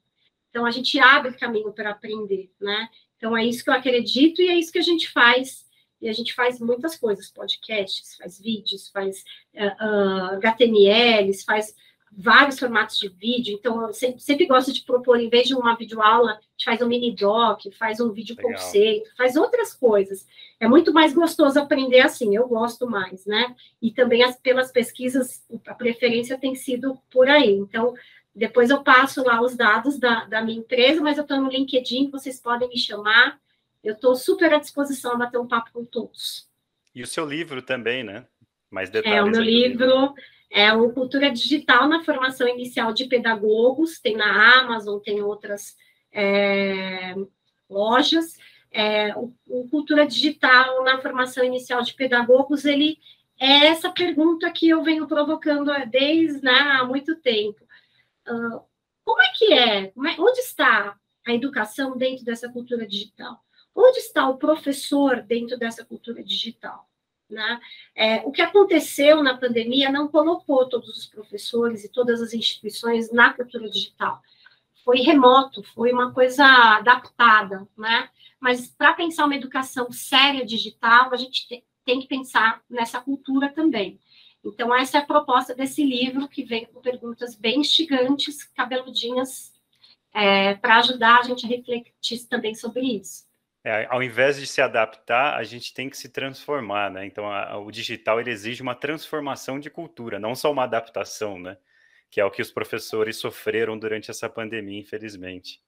Então a gente abre caminho para aprender, né? Então é isso que eu acredito e é isso que a gente faz e a gente faz muitas coisas, podcasts, faz vídeos, faz uh, uh, HTMLs, faz vários formatos de vídeo, então eu sempre, sempre gosto de propor, em vez de uma videoaula, a gente faz um mini doc, faz um vídeo Legal. conceito, faz outras coisas. É muito mais gostoso aprender assim, eu gosto mais, né? E também as, pelas pesquisas, a preferência tem sido por aí. Então, depois eu passo lá os dados da, da minha empresa, mas eu estou no LinkedIn, vocês podem me chamar, eu estou super à disposição a bater um papo com todos. E o seu livro também, né? Mais detalhes. É, o meu livro, livro é o Cultura Digital na Formação Inicial de Pedagogos, tem na Amazon, tem outras é, lojas. É, o, o, Cultura Digital na Formação Inicial de Pedagogos, ele é essa pergunta que eu venho provocando desde né, há muito tempo. Uh, como é que é? é? Onde está a educação dentro dessa cultura digital? Onde está o professor dentro dessa cultura digital? Né? É, o que aconteceu na pandemia não colocou todos os professores e todas as instituições na cultura digital. Foi remoto, foi uma coisa adaptada, né? Mas para pensar uma educação séria digital, a gente tem que pensar nessa cultura também. Então, essa é a proposta desse livro, que vem com perguntas bem instigantes, cabeludinhas, é, para ajudar a gente a refletir também sobre isso. É, ao invés de se adaptar, a gente tem que se transformar, né? Então, a, a, o digital ele exige uma transformação de cultura, não só uma adaptação, né? Que é o que os professores sofreram durante essa pandemia, infelizmente.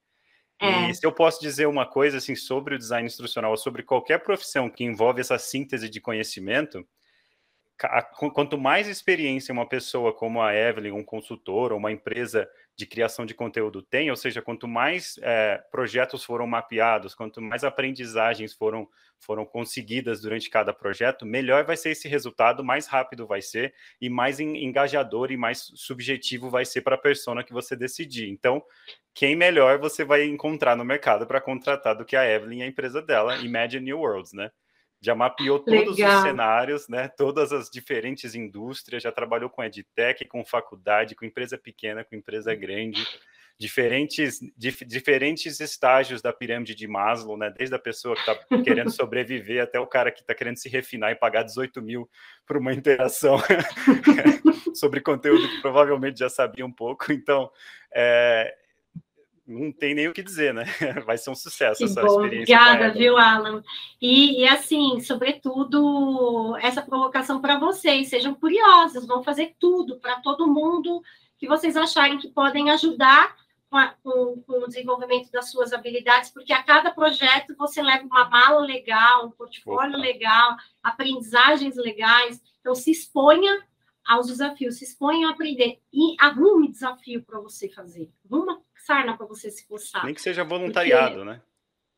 É. E se eu posso dizer uma coisa assim sobre o design instrucional, ou sobre qualquer profissão que envolve essa síntese de conhecimento, quanto mais experiência uma pessoa como a Evelyn, um consultor ou uma empresa de criação de conteúdo tem, ou seja, quanto mais é, projetos foram mapeados, quanto mais aprendizagens foram, foram conseguidas durante cada projeto, melhor vai ser esse resultado, mais rápido vai ser e mais engajador e mais subjetivo vai ser para a persona que você decidir. Então, quem melhor você vai encontrar no mercado para contratar do que a Evelyn e a empresa dela, Imagine New Worlds, né? Já mapeou todos Legal. os cenários, né? Todas as diferentes indústrias, já trabalhou com edtech, com faculdade, com empresa pequena, com empresa grande, diferentes, dif, diferentes estágios da pirâmide de Maslow, né? Desde a pessoa que está querendo (laughs) sobreviver até o cara que está querendo se refinar e pagar 18 mil por uma interação (laughs) (laughs) sobre conteúdo que provavelmente já sabia um pouco. Então, é, não tem nem o que dizer, né? (laughs) Vai ser um sucesso que essa bom. experiência. Obrigada, viu, Alan? E, e, assim, sobretudo, essa provocação para vocês, sejam curiosos, vão fazer tudo para todo mundo que vocês acharem que podem ajudar com, a, com, com, o desenvolvimento das suas habilidades, porque a cada projeto você leva uma mala legal, um portfólio Opa. legal, aprendizagens legais, então se exponha aos desafios, se exponha a aprender e arrume desafio para você fazer. Arruma sarna para você se coçar. Nem que seja voluntariado, Porque... né?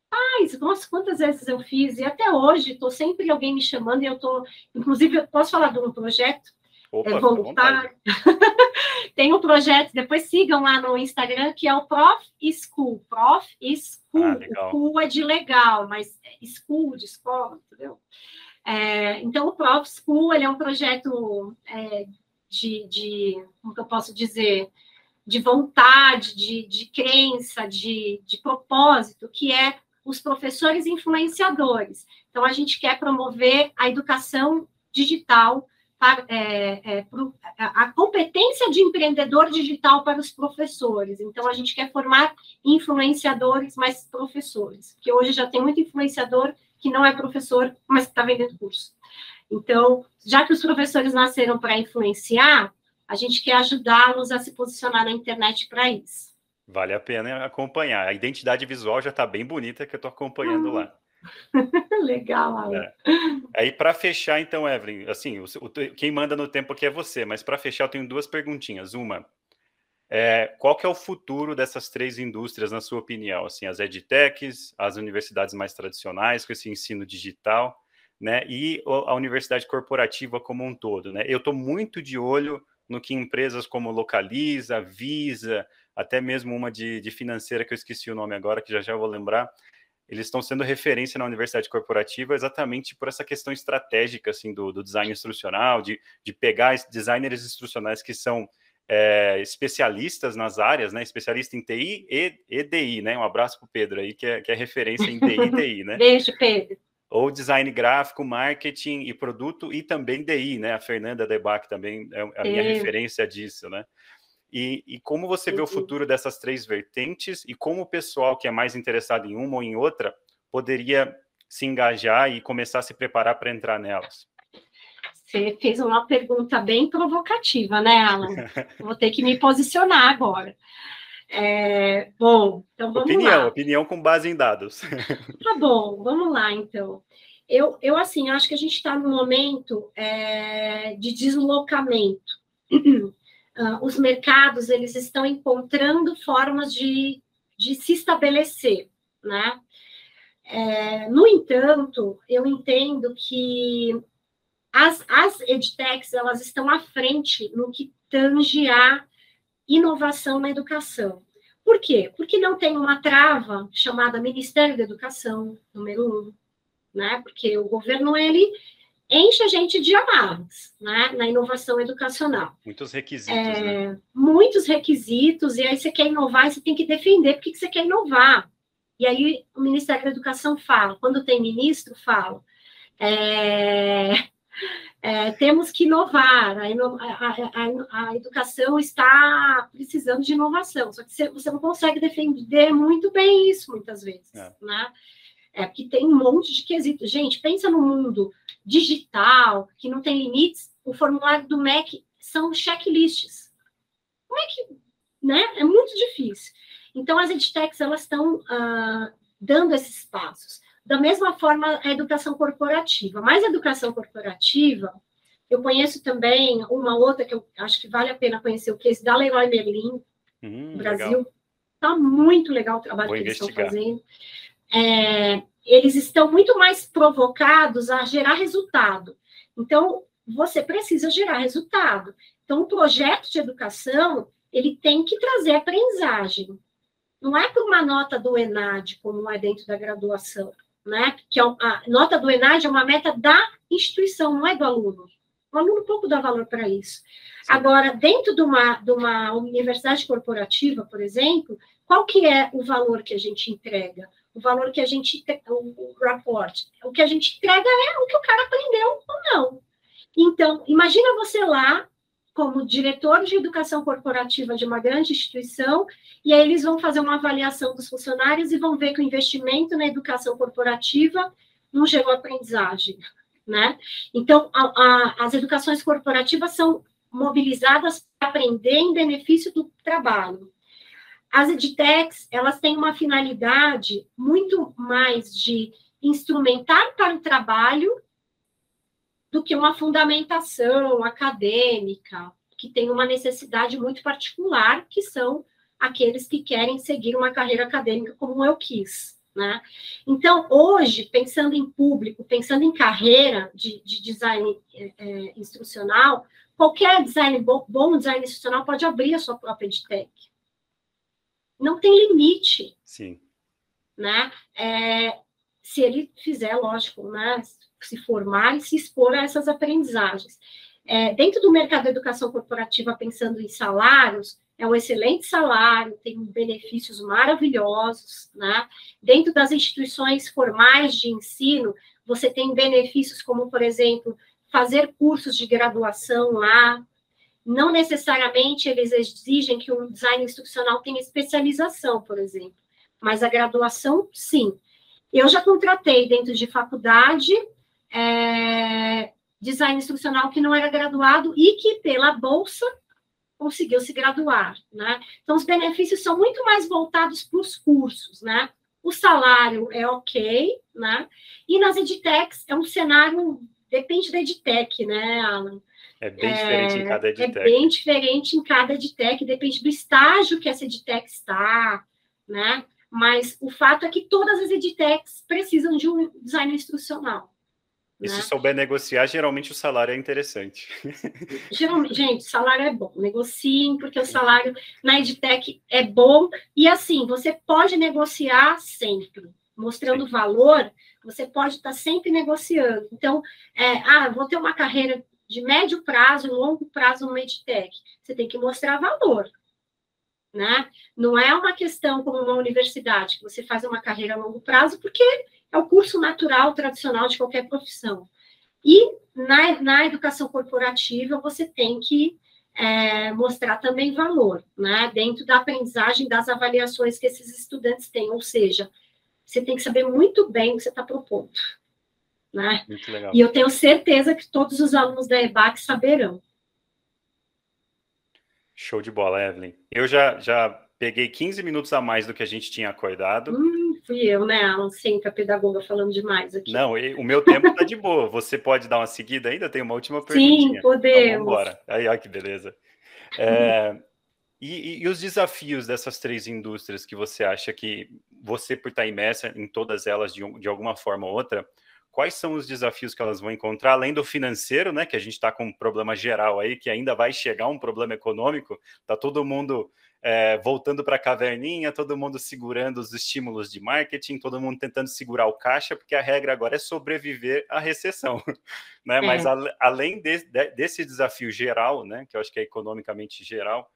Faz, nossa, quantas vezes eu fiz, e até hoje, estou sempre alguém me chamando, e eu estou, inclusive, eu posso falar de um projeto Opa, é voluntário. (laughs) Tem um projeto, depois sigam lá no Instagram, que é o Prof School. Prof School. Ah, o school é de legal, mas school de escola, entendeu? É, então, o Prof School ele é um projeto é, de, de, como que eu posso dizer, de vontade, de, de crença, de, de propósito, que é os professores influenciadores. Então, a gente quer promover a educação digital, para, é, é, a competência de empreendedor digital para os professores. Então, a gente quer formar influenciadores, mas professores, porque hoje já tem muito influenciador que não é professor, mas está vendendo curso. Então, já que os professores nasceram para influenciar, a gente quer ajudá-los a se posicionar na internet para isso. Vale a pena acompanhar. A identidade visual já está bem bonita que eu estou acompanhando hum. lá. (laughs) Legal, Alan. É. Aí, para fechar, então, Evelyn, assim, o, o, quem manda no tempo aqui é você, mas para fechar, eu tenho duas perguntinhas. Uma, é, qual que é o futuro dessas três indústrias, na sua opinião? Assim, as edtechs, as universidades mais tradicionais, com esse ensino digital, né? E a universidade corporativa como um todo, né? Eu estou muito de olho no que empresas como Localiza, Visa, até mesmo uma de, de financeira que eu esqueci o nome agora, que já já vou lembrar, eles estão sendo referência na universidade corporativa exatamente por essa questão estratégica assim do, do design instrucional, de, de pegar designers instrucionais que são é, especialistas nas áreas, né? Especialista em TI e EDI, né? Um abraço para o Pedro aí, que é, que é referência em TI e TI, né? (laughs) Beijo, Pedro ou design gráfico, marketing e produto, e também DI, né? A Fernanda Debac também é a minha referência disso, né? E, e como você vê o futuro dessas três vertentes e como o pessoal que é mais interessado em uma ou em outra poderia se engajar e começar a se preparar para entrar nelas? Você fez uma pergunta bem provocativa, né, Alan? (laughs) Vou ter que me posicionar agora. É, bom, então vamos opinião, lá. Opinião com base em dados. (laughs) Tá bom, vamos lá, então. Eu, eu assim, acho que a gente está num momento é, de deslocamento. Uh, (clears throat) os mercados, eles estão encontrando formas de, de se estabelecer, né? É, no entanto, eu entendo que as, as edtechs, elas estão à frente no que tange a inovação na educação. Por quê? Porque não tem uma trava chamada Ministério da Educação, número um, né? Porque o governo, ele enche a gente de amarras, né? Na inovação educacional. Muitos requisitos, é, né? Muitos requisitos, e aí você quer inovar, você tem que defender porque que você quer inovar. E aí o Ministério da Educação fala, quando tem ministro, fala, é, é, temos que inovar, a, a, a, educação está precisando de inovação, só que você, você, não consegue defender muito bem isso, muitas vezes, é. né? É porque tem um monte de quesitos. Gente, pensa no mundo digital, que não tem limites, o formulário do MEC são checklists. Como é que, né? É muito difícil. Então, as edtechs, elas estão uh, dando esses passos. Da mesma forma, a educação corporativa. Mas a educação corporativa, eu conheço também uma outra que eu acho que vale a pena conhecer, o case da Leroy Merlin, hum, Brasil. Está muito legal o trabalho Vou que investigar. eles estão fazendo. É, eles estão muito mais provocados a gerar resultado. Então, você precisa gerar resultado. Então, o projeto de educação, ele tem que trazer aprendizagem. Não é por uma nota do ENAD, como é dentro da graduação né? Que é a nota do ENAD é uma meta da instituição, não é do aluno. O aluno pouco dá valor para isso. Sim. Agora, dentro de uma, de uma universidade corporativa, por exemplo, qual que é o valor que a gente entrega? O valor que a gente, o, o rapport, o que a gente entrega é o que o cara aprendeu ou não. Então, imagina você lá como diretor de educação corporativa de uma grande instituição, e aí eles vão fazer uma avaliação dos funcionários e vão ver que o investimento na educação corporativa não gerou aprendizagem, né? Então, a, a, as educações corporativas são mobilizadas para aprender em benefício do trabalho. As edtechs, elas têm uma finalidade muito mais de instrumentar para o trabalho do que uma fundamentação acadêmica, que tem uma necessidade muito particular, que são aqueles que querem seguir uma carreira acadêmica como eu quis. Né? Então, hoje, pensando em público, pensando em carreira de, de design é, é instrucional, qualquer design bom, bom, design instrucional pode abrir a sua própria edtech. Não tem limite. Sim. Né? É, se ele fizer, lógico, né, se formar e se expor a essas aprendizagens. É, dentro do mercado da educação corporativa, pensando em salários, é um excelente salário, tem benefícios maravilhosos, né? Dentro das instituições formais de ensino, você tem benefícios como, por exemplo, fazer cursos de graduação lá. Não necessariamente eles exigem que um design instrucional tenha especialização, por exemplo, mas a graduação, sim. Eu já contratei dentro de faculdade é, design instrucional que não era graduado e que, pela bolsa, conseguiu se graduar, né? Então, os benefícios são muito mais voltados para os cursos, né? O salário é ok, né? E nas edtechs é um cenário, depende da edtech, né, Alan? É bem é, diferente em cada edtech. É bem diferente em cada edtech, depende do estágio que essa edtech está, né? Mas o fato é que todas as edtechs precisam de um design instrucional. E né? se souber negociar, geralmente o salário é interessante. (laughs) Geralmente, gente, o salário é bom. Negociem, porque o salário na EdTech é bom. E assim, você pode negociar sempre. Mostrando Sim. valor, você pode estar sempre negociando. Então, é, ah, vou ter uma carreira de médio prazo, longo prazo no EdTech. Você tem que mostrar valor. Né? Não é uma questão como uma universidade, que você faz uma carreira a longo prazo, porque é o curso natural, tradicional de qualquer profissão. E na, na educação corporativa, você tem que é, mostrar também valor, né? Dentro da aprendizagem, das avaliações que esses estudantes têm. Ou seja, você tem que saber muito bem o que você está propondo. Né? E eu tenho certeza que todos os alunos da EBAC saberão. Show de bola, Evelyn. Eu já, já peguei 15 minutos a mais do que a gente tinha acordado. Hum fui eu, né, Alan? Sempre a pedagoga falando demais aqui. Não, o meu tempo tá de boa. Você pode dar uma seguida ainda? Tem uma última pergunta. Sim, podemos. Então, embora. Aí, olha que beleza. É, e, e, os desafios dessas três indústrias que você acha que você, por estar imersa em todas elas de, de alguma forma ou outra, quais são os desafios que elas vão encontrar, além do financeiro, né? Que a gente está com um problema geral aí, que ainda vai chegar um problema econômico, tá todo mundo é, voltando para a caverninha, todo mundo segurando os estímulos de marketing, todo mundo tentando segurar o caixa, porque a regra agora é sobreviver à recessão. (laughs) Né? É. Mas a, além de, de, desse desafio geral, né, que eu acho que é economicamente geral,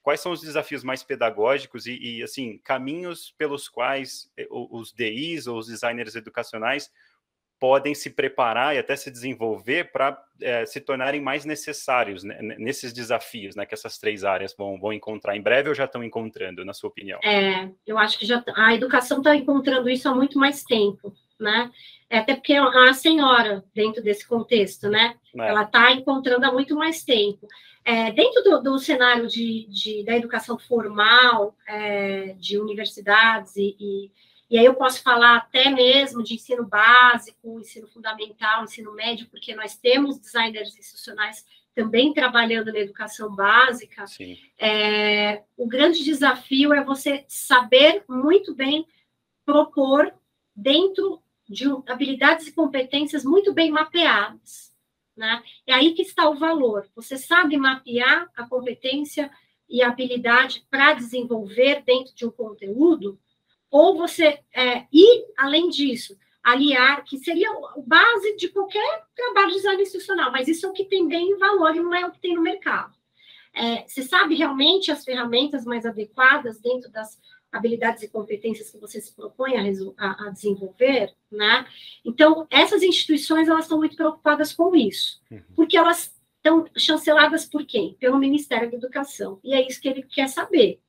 quais são os desafios mais pedagógicos e, e assim caminhos pelos quais eh, os DIs ou os designers educacionais podem se preparar e até se desenvolver para é, se tornarem mais necessários né, nesses desafios né, que essas três áreas vão, vão encontrar em breve ou já estão encontrando, na sua opinião? É, eu acho que já a educação está encontrando isso há muito mais tempo, né? É, até porque uma senhora dentro desse contexto, né? É. Ela está encontrando há muito mais tempo. É, dentro do, do cenário de, de, da educação formal, é, de universidades e, e e aí eu posso falar até mesmo de ensino básico, ensino fundamental, ensino médio, porque nós temos designers institucionais também trabalhando na educação básica. É, o grande desafio é você saber muito bem propor dentro de habilidades e competências muito bem mapeadas. Né? É aí que está o valor. Você sabe mapear a competência e a habilidade para desenvolver dentro de um conteúdo, ou você, é, e, além disso, aliar, que seria o base de qualquer trabalho de design institucional, mas isso é o que tem bem valor e não é o que tem no mercado. É, você sabe realmente as ferramentas mais adequadas dentro das habilidades e competências que você se propõe a, a, a desenvolver, né? Então, essas instituições, elas estão muito preocupadas com isso, uhum. porque elas estão chanceladas por quem? Pelo Ministério da Educação, e é isso que ele quer saber.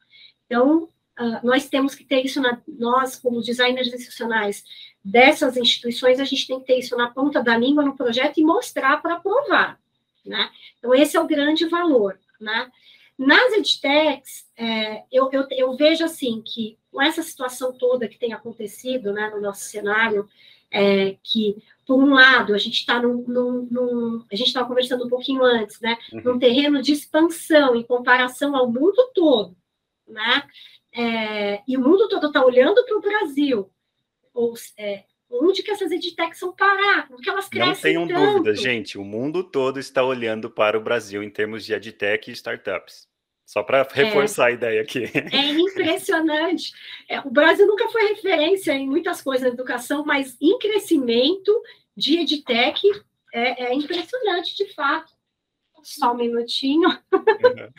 Então, Uh, nós temos que ter isso, na, nós, como designers institucionais dessas instituições, a gente tem que ter isso na ponta da língua no projeto e mostrar para provar, né? Então, esse é o grande valor, né? Nas edtechs, é, eu, eu, eu, vejo, assim, que com essa situação toda que tem acontecido, né, no nosso cenário, é, que, por um lado, a gente está num, num, num, a gente estava conversando um pouquinho antes, né, uhum. num terreno de expansão em comparação ao mundo todo, né, é, e o mundo todo está olhando para o Brasil, ou, é, onde que essas edtechs são parar, porque elas crescem Não tenham tanto. dúvida, gente, o mundo todo está olhando para o Brasil em termos de edtech e startups. Só para reforçar é, a ideia aqui. É impressionante. É, o Brasil nunca foi referência em muitas coisas na educação, mas em crescimento de EdTech é, é impressionante, de fato. Só um minutinho. Uhum.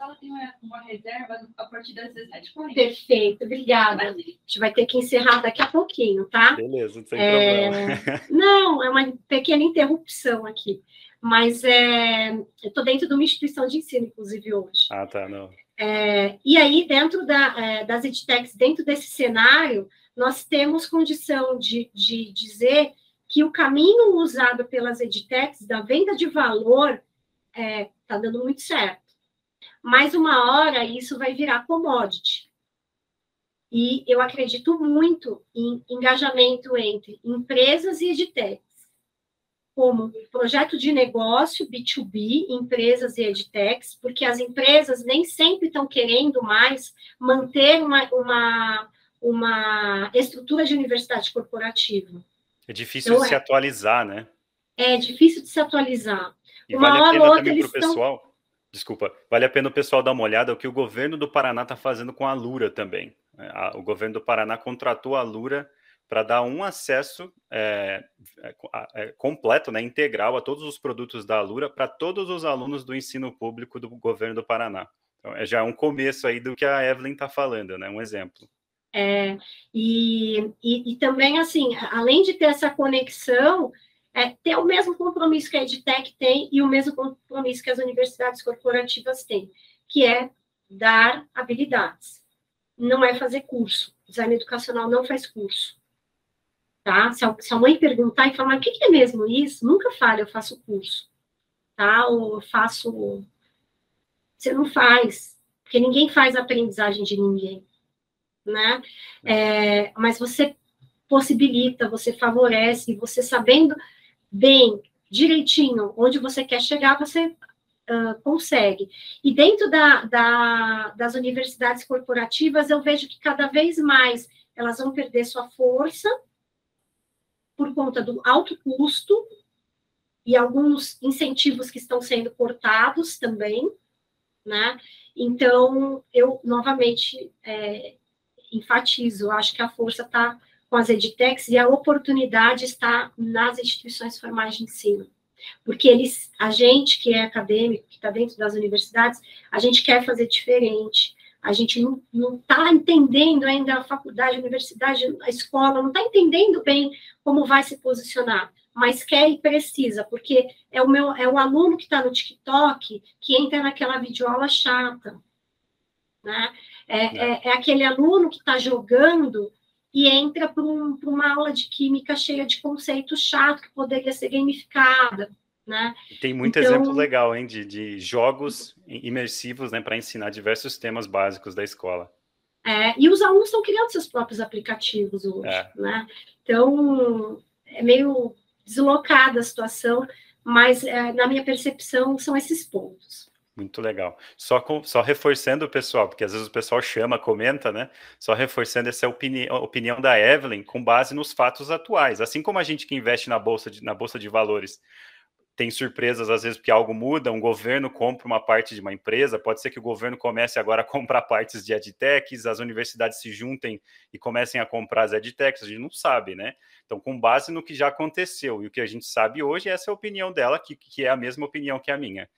Ela tem uma reserva a partir das 17h40. Perfeito, obrigada. A gente vai ter que encerrar daqui a pouquinho, tá? Beleza, sem é... problema. (laughs) Não, é uma pequena interrupção aqui. Mas é... eu estou dentro de uma instituição de ensino, inclusive, hoje. Ah, tá, não. É... E aí, dentro da, é, das edtechs, dentro desse cenário, nós temos condição de, de dizer que o caminho usado pelas edtechs da venda de valor está é, dando muito certo. Mas uma hora isso vai virar commodity. E eu acredito muito em engajamento entre empresas e edtechs, como projeto de negócio B2B, empresas e edtechs, porque as empresas nem sempre estão querendo mais manter uma, uma, uma estrutura de universidade corporativa. É difícil então, de se é, atualizar, né? É difícil de se atualizar. E uma vale hora ou outra eles estão... pessoal Desculpa, vale a pena o pessoal dar uma olhada o que o governo do Paraná está fazendo com a Lura também. Né? O governo do Paraná contratou a Lura para dar um acesso é, é, é, completo, né, integral a todos os produtos da Lura para todos os alunos do ensino público do governo do Paraná. Então, é já um começo aí do que a Evelyn está falando, né, um exemplo. É, e, e, e também, assim, além de ter essa conexão, é, ter o mesmo compromisso que a EdTech tem e o mesmo compromisso que as universidades corporativas têm, que é dar habilidades. Não é fazer curso. Design educacional não faz curso. Tá? Se a, se a mãe perguntar e falar, o que, que é mesmo isso? Nunca fale, eu faço curso. Tá? Ou eu faço... Você não faz, porque ninguém faz aprendizagem de ninguém. Né? É, mas você possibilita, você favorece, você sabendo bem, direitinho, onde você quer chegar, você uh, consegue. E dentro da, da, das universidades corporativas, eu vejo que cada vez mais elas vão perder sua força por conta do alto custo e alguns incentivos que estão sendo cortados também, né? Então, eu novamente é, enfatizo, acho que a força está com as edtechs e a oportunidade está nas instituições formais de ensino. Porque eles, a gente que é acadêmico, que está dentro das universidades, a gente quer fazer diferente. A gente não está entendendo ainda a faculdade, a universidade, a escola, não está entendendo bem como vai se posicionar, mas quer e precisa, porque é o meu, é o aluno que está no TikTok que entra naquela videoaula chata, né? É, é, é aquele aluno que está jogando e entra para um, uma aula de química cheia de conceitos chato que poderia ser gamificada. Né? Tem muito então, exemplo legal, hein, de, de jogos imersivos, né, para ensinar diversos temas básicos da escola. É, e os alunos estão criando seus próprios aplicativos hoje, é. né? Então, é meio deslocada a situação, mas é, na minha percepção são esses pontos. Muito legal. Só, com, só reforçando o pessoal, porque às vezes o pessoal chama, comenta, né? Só reforçando essa opini opinião da Evelyn com base nos fatos atuais. Assim como a gente que investe na bolsa de, na bolsa de valores tem surpresas às vezes porque algo muda, um governo compra uma parte de uma empresa, pode ser que o governo comece agora a comprar partes de edtechs, as universidades se juntem e comecem a comprar as edtechs, a gente não sabe, né? Então, com base no que já aconteceu e o que a gente sabe hoje, essa é a opinião dela, que, que é a mesma opinião que a minha.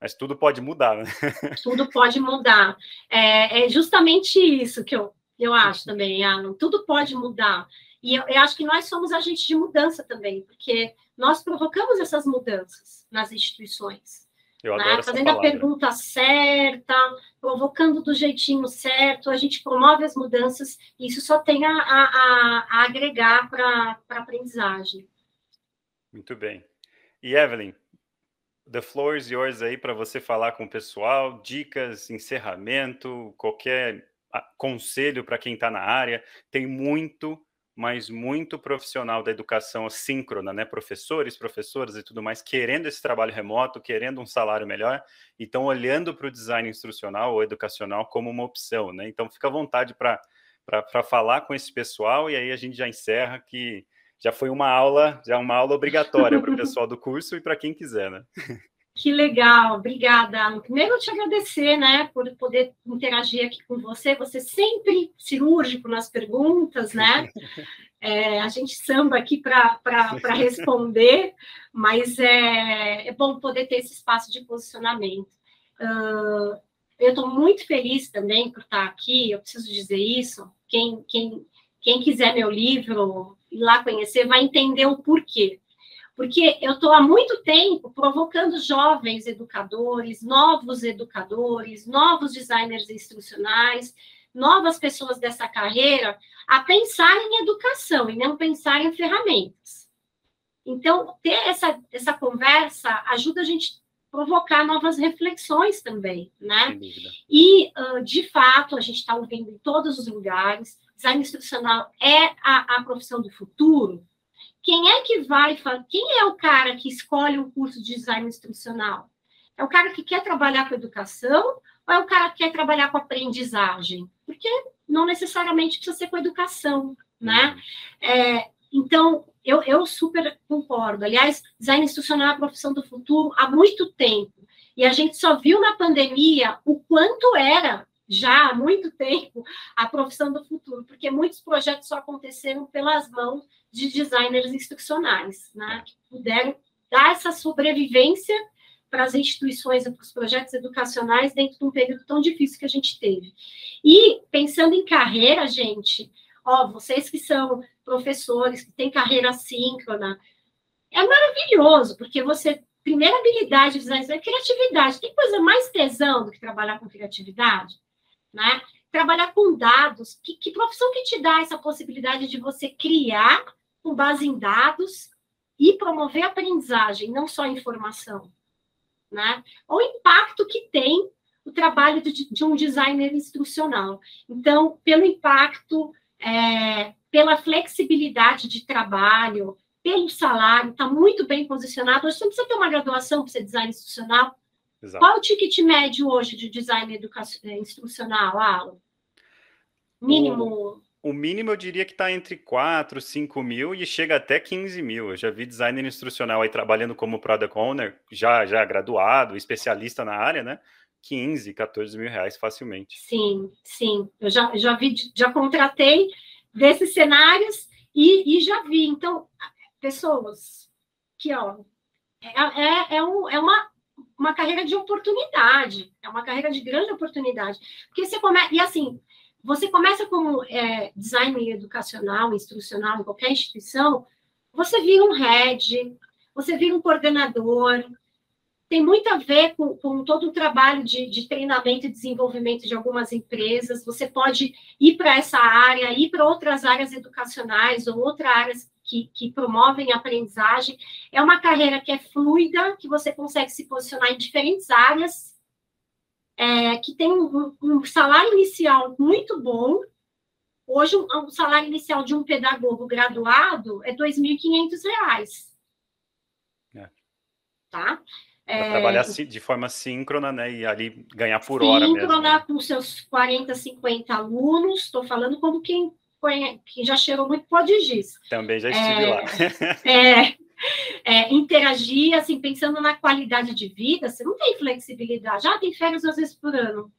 Mas tudo pode mudar, né? (laughs) Tudo pode mudar. É, é justamente isso que eu, eu acho também, Alan. Tudo pode mudar. E eu, eu, acho que nós somos agentes de mudança também, porque nós provocamos essas mudanças nas instituições. Eu né? adoro Fazendo a pergunta certa, provocando do jeitinho certo, a gente promove as mudanças e isso só tem a, a, a agregar para a aprendizagem. Muito bem. E Evelyn, The floor is yours aí para você falar com o pessoal, dicas, encerramento, qualquer conselho para quem está na área. Tem muito, mas muito profissional da educação síncrona, né? Professores, professoras e tudo mais, querendo esse trabalho remoto, querendo um salário melhor, e estão olhando para o design instrucional ou educacional como uma opção, né? Então fica à vontade para falar com esse pessoal e aí a gente já encerra que já foi uma aula, já uma aula obrigatória para o pessoal do curso e para quem quiser, né? Que legal, obrigada. Primeiro, eu te agradecer, né, por poder interagir aqui com você. Você sempre cirúrgico nas perguntas, né? (laughs) É, a gente samba aqui para responder, mas é, é, bom poder ter esse espaço de posicionamento. Uh, eu estou muito feliz também por estar aqui, eu preciso dizer isso. Quem, quem, quem quiser meu livro, ir lá conhecer, vai entender o porquê. Porque eu estou há muito tempo provocando jovens educadores, novos educadores, novos designers instrucionais, novas pessoas dessa carreira a pensar em educação e não pensar em ferramentas. Então, ter essa, essa conversa ajuda a gente provocar novas reflexões também, né? E, de fato, a gente está ouvindo em todos os lugares, design instrucional é a, a profissão do futuro. Quem é que vai, quem é o cara que escolhe um curso de design instrucional? É o cara que quer trabalhar com educação ou é o cara que quer trabalhar com aprendizagem? Porque não necessariamente precisa ser com educação, né? É, então, eu, eu super concordo. Aliás, design institucional é a profissão do futuro há muito tempo. E a gente só viu na pandemia o quanto era, já há muito (laughs) tempo, a profissão do futuro, porque muitos projetos só aconteceram pelas mãos de designers instrucionais, né? Que puderam dar essa sobrevivência para as instituições e para os projetos educacionais dentro de um período tão difícil que a gente teve. E pensando em carreira, gente, ó, vocês que são professores, que têm carreira síncrona, é maravilhoso, porque você, primeira habilidade de design é criatividade. Tem coisa mais tesão do que trabalhar com criatividade, né? Trabalhar com dados, que, que profissão que te dá essa possibilidade de você criar com base em dados e promover aprendizagem, não só informação? né? O impacto que tem o trabalho de, de um designer instrucional. Então, pelo impacto, é, pela flexibilidade de trabalho, pelo salário, está muito bem posicionado. Hoje você não precisa ter uma graduação para ser design institucional. Exato. Qual o ticket médio hoje de design é, instrucional, Alan? Mínimo o mínimo eu diria que está entre 4, 5 mil e chega até 15 mil. Eu já vi designer instrucional aí trabalhando como product owner, já, já graduado, especialista na área, né? 15, 14 mil reais facilmente. Sim, sim. Eu já, já vi, já contratei desses cenários e, e já vi. Então, pessoas que, ó, é, é, é, um, é uma, uma carreira de oportunidade, é uma carreira de grande oportunidade. Porque você começa, e assim, você começa como é, designer educacional, instrucional em qualquer instituição, você vira um head, você vira um coordenador, tem muito a ver com, com todo o trabalho de, de, treinamento e desenvolvimento de algumas empresas. Você pode ir para essa área, ir para outras áreas educacionais ou outras áreas que, que promovem a aprendizagem. É uma carreira que é fluida, que você consegue se posicionar em diferentes áreas é, que tem um, um, salário inicial muito bom. Hoje, o salário inicial de um pedagogo graduado é R$ 2.500. É. Tá? É, trabalhar de forma síncrona, né? E ali ganhar por hora mesmo. Síncrona né? com seus 40, 50 alunos. Estou falando como quem, quem já chegou muito pode dizer. Também já estive é, lá. (laughs) É, é, interagir, assim, pensando na qualidade de vida, você não tem flexibilidade. Ah, tem férias às vezes por ano.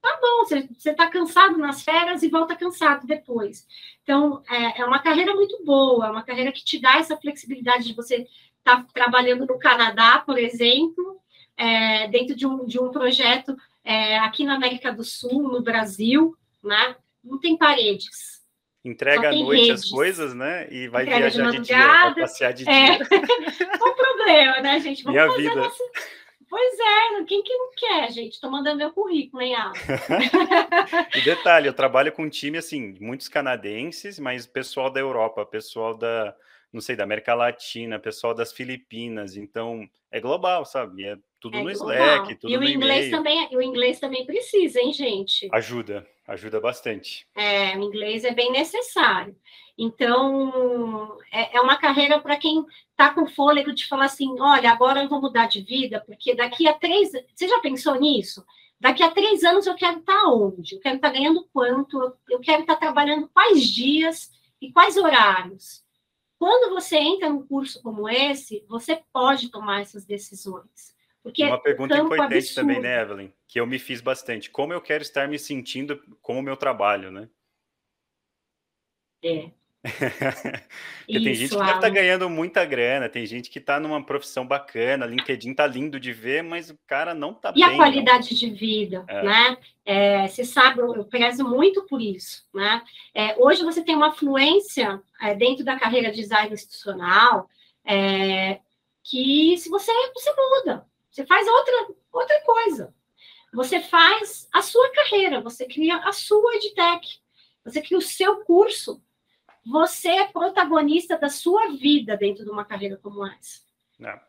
Tá bom, você está cansado nas férias e volta cansado depois. Então, é, é, uma carreira muito boa, é uma carreira que te dá essa flexibilidade de você estar tá trabalhando no Canadá, por exemplo, é, dentro de um, de um projeto é, aqui na América do Sul, no Brasil, né? Não tem paredes entrega à noite redes. as coisas, né? E vai entrega viajar de, de dia, passear de é. dia. o (laughs) problema, né, gente? Vamos Minha vida. Nossa... Pois é, quem que não quer, gente? Estou mandando meu currículo, hein, Alan? (laughs) e detalhe, eu trabalho com um time, assim, muitos canadenses, mas pessoal da Europa, pessoal da, não sei, da América Latina, pessoal das Filipinas, então é global, sabe? É tudo é no global. Slack, tudo e o inglês também, o inglês também precisa, hein, gente? Ajuda, ajuda bastante. É, o inglês é bem necessário. Então, é, é uma carreira para quem está com fôlego de falar assim: olha, agora eu vou mudar de vida, porque daqui a três. Você já pensou nisso? Daqui a três anos eu quero estar tá onde? Eu quero estar tá ganhando quanto? Eu quero estar tá trabalhando quais dias e quais horários? Quando você entra num curso como esse, você pode tomar essas decisões. Porque Uma pergunta campo importante absurdo. também, né, Evelyn? Que eu me fiz bastante. Como eu quero estar me sentindo com o meu trabalho, né? É. (laughs) Porque tem Isso, gente que deve estar Alan. ganhando muita grana, tem gente que está numa profissão bacana, LinkedIn tá lindo de ver, mas o cara não tá E bem. a não. qualidade de vida, É. né? É, você sabe, eu eu prezo muito por isso, né? É, hoje você tem uma fluência é, dentro da carreira de design institucional é, que se você, você muda, você faz outra, outra coisa. Você faz a sua carreira, você cria a sua edtech, você cria o seu curso, você é protagonista da sua vida dentro de uma carreira como essa. Não.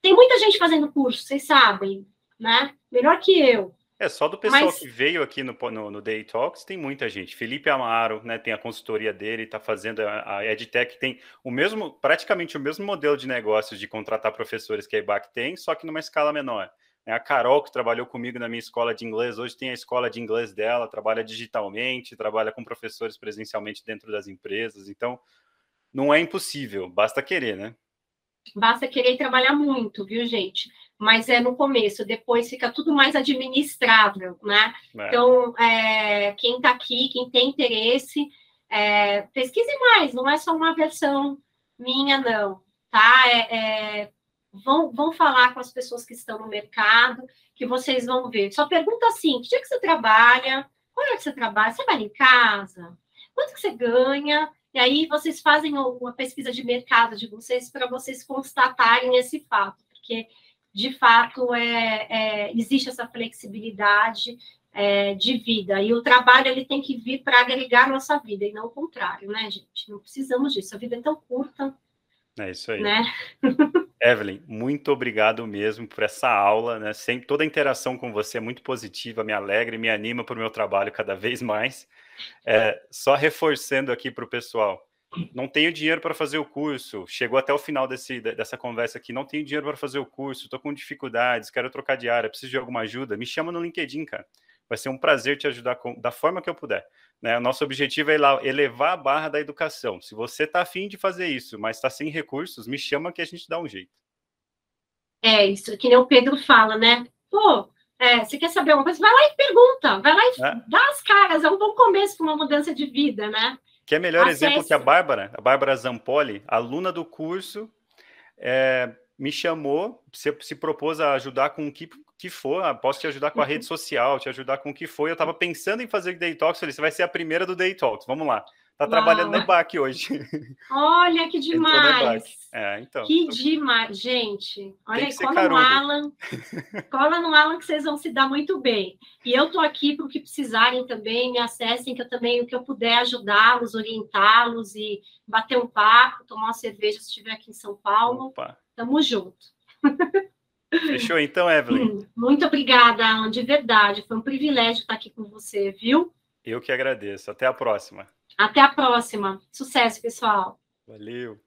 Tem muita gente fazendo curso, vocês sabem, né? Melhor que eu. É, só do pessoal Mas- que veio aqui no, no, no Day Talks, tem muita gente. Felipe Amaro, né, tem a consultoria dele, está fazendo a, a EdTech, tem o mesmo, praticamente o mesmo modelo de negócios de contratar professores que a EBAC tem, só que numa escala menor. né? A Carol, que trabalhou comigo na minha escola de inglês, hoje tem a escola de inglês dela, trabalha digitalmente, trabalha com professores presencialmente dentro das empresas. Então, não é impossível, basta querer, né? Basta querer trabalhar muito, viu, gente? Mas é no começo, depois fica tudo mais administrável, né? É. Então, é, quem está aqui, quem tem interesse, é, pesquise mais, não é só uma versão minha, não, tá? É, é, vão, vão falar com as pessoas que estão no mercado, que vocês vão ver. Só pergunta assim: que dia que você trabalha? Qual hora que você trabalha? Você vai em casa? Quanto que você ganha? E aí vocês fazem uma pesquisa de mercado de vocês para vocês constatarem esse fato, porque de fato é, é, existe essa flexibilidade é, de vida e o trabalho ele tem que vir para agregar a nossa vida e não o contrário, né, gente? Não precisamos disso. A vida é tão curta, É isso aí. né? (laughs) Evelyn, muito obrigado mesmo por essa aula, né? Sempre toda a interação com você é muito positiva, me alegra e me anima para o meu trabalho cada vez mais. É, só reforçando aqui para o pessoal, não tenho dinheiro para fazer o curso. Chegou até o final desse, dessa conversa aqui, não tenho dinheiro para fazer o curso, estou com dificuldades, quero trocar de área, preciso de alguma ajuda. Me chama no LinkedIn, cara. Vai ser um prazer te ajudar com, da forma que eu puder. Né? O nosso objetivo é elevar a barra da educação. Se você está afim de fazer isso, mas está sem recursos, me chama que a gente dá um jeito. É isso, que nem o Pedro fala, né? Pô, é, você quer saber uma coisa? Vai lá e pergunta, vai lá e É. dá as caras, é um bom começo para uma mudança de vida, né? Que é melhor Acesse. exemplo que a Bárbara, a Bárbara Zampoli, aluna do curso, é, me chamou, se, se propôs a ajudar com o que, que for, ah, posso te ajudar com a rede social, te ajudar com o que for. Eu estava pensando em fazer Day Talks, falei, você vai ser a primeira do Day Talks, vamos lá. Tá trabalhando no EBAC hoje. (laughs) Olha que demais. É, então. Que demais, gente. Olha aí, cola carudo. no Alan. (laughs) Cola no Alan que vocês vão se dar muito bem. E eu tô aqui para o que precisarem também, me acessem, que eu também, o que eu puder ajudá-los, orientá-los e bater um papo, tomar uma cerveja se estiver aqui em São Paulo. Opa. Tamo junto. Fechou então, Evelyn? Hum, Muito obrigada, Alan, de verdade. Foi um privilégio estar aqui com você, viu? Eu que agradeço. Até a próxima. Até a próxima. Sucesso, pessoal. Valeu.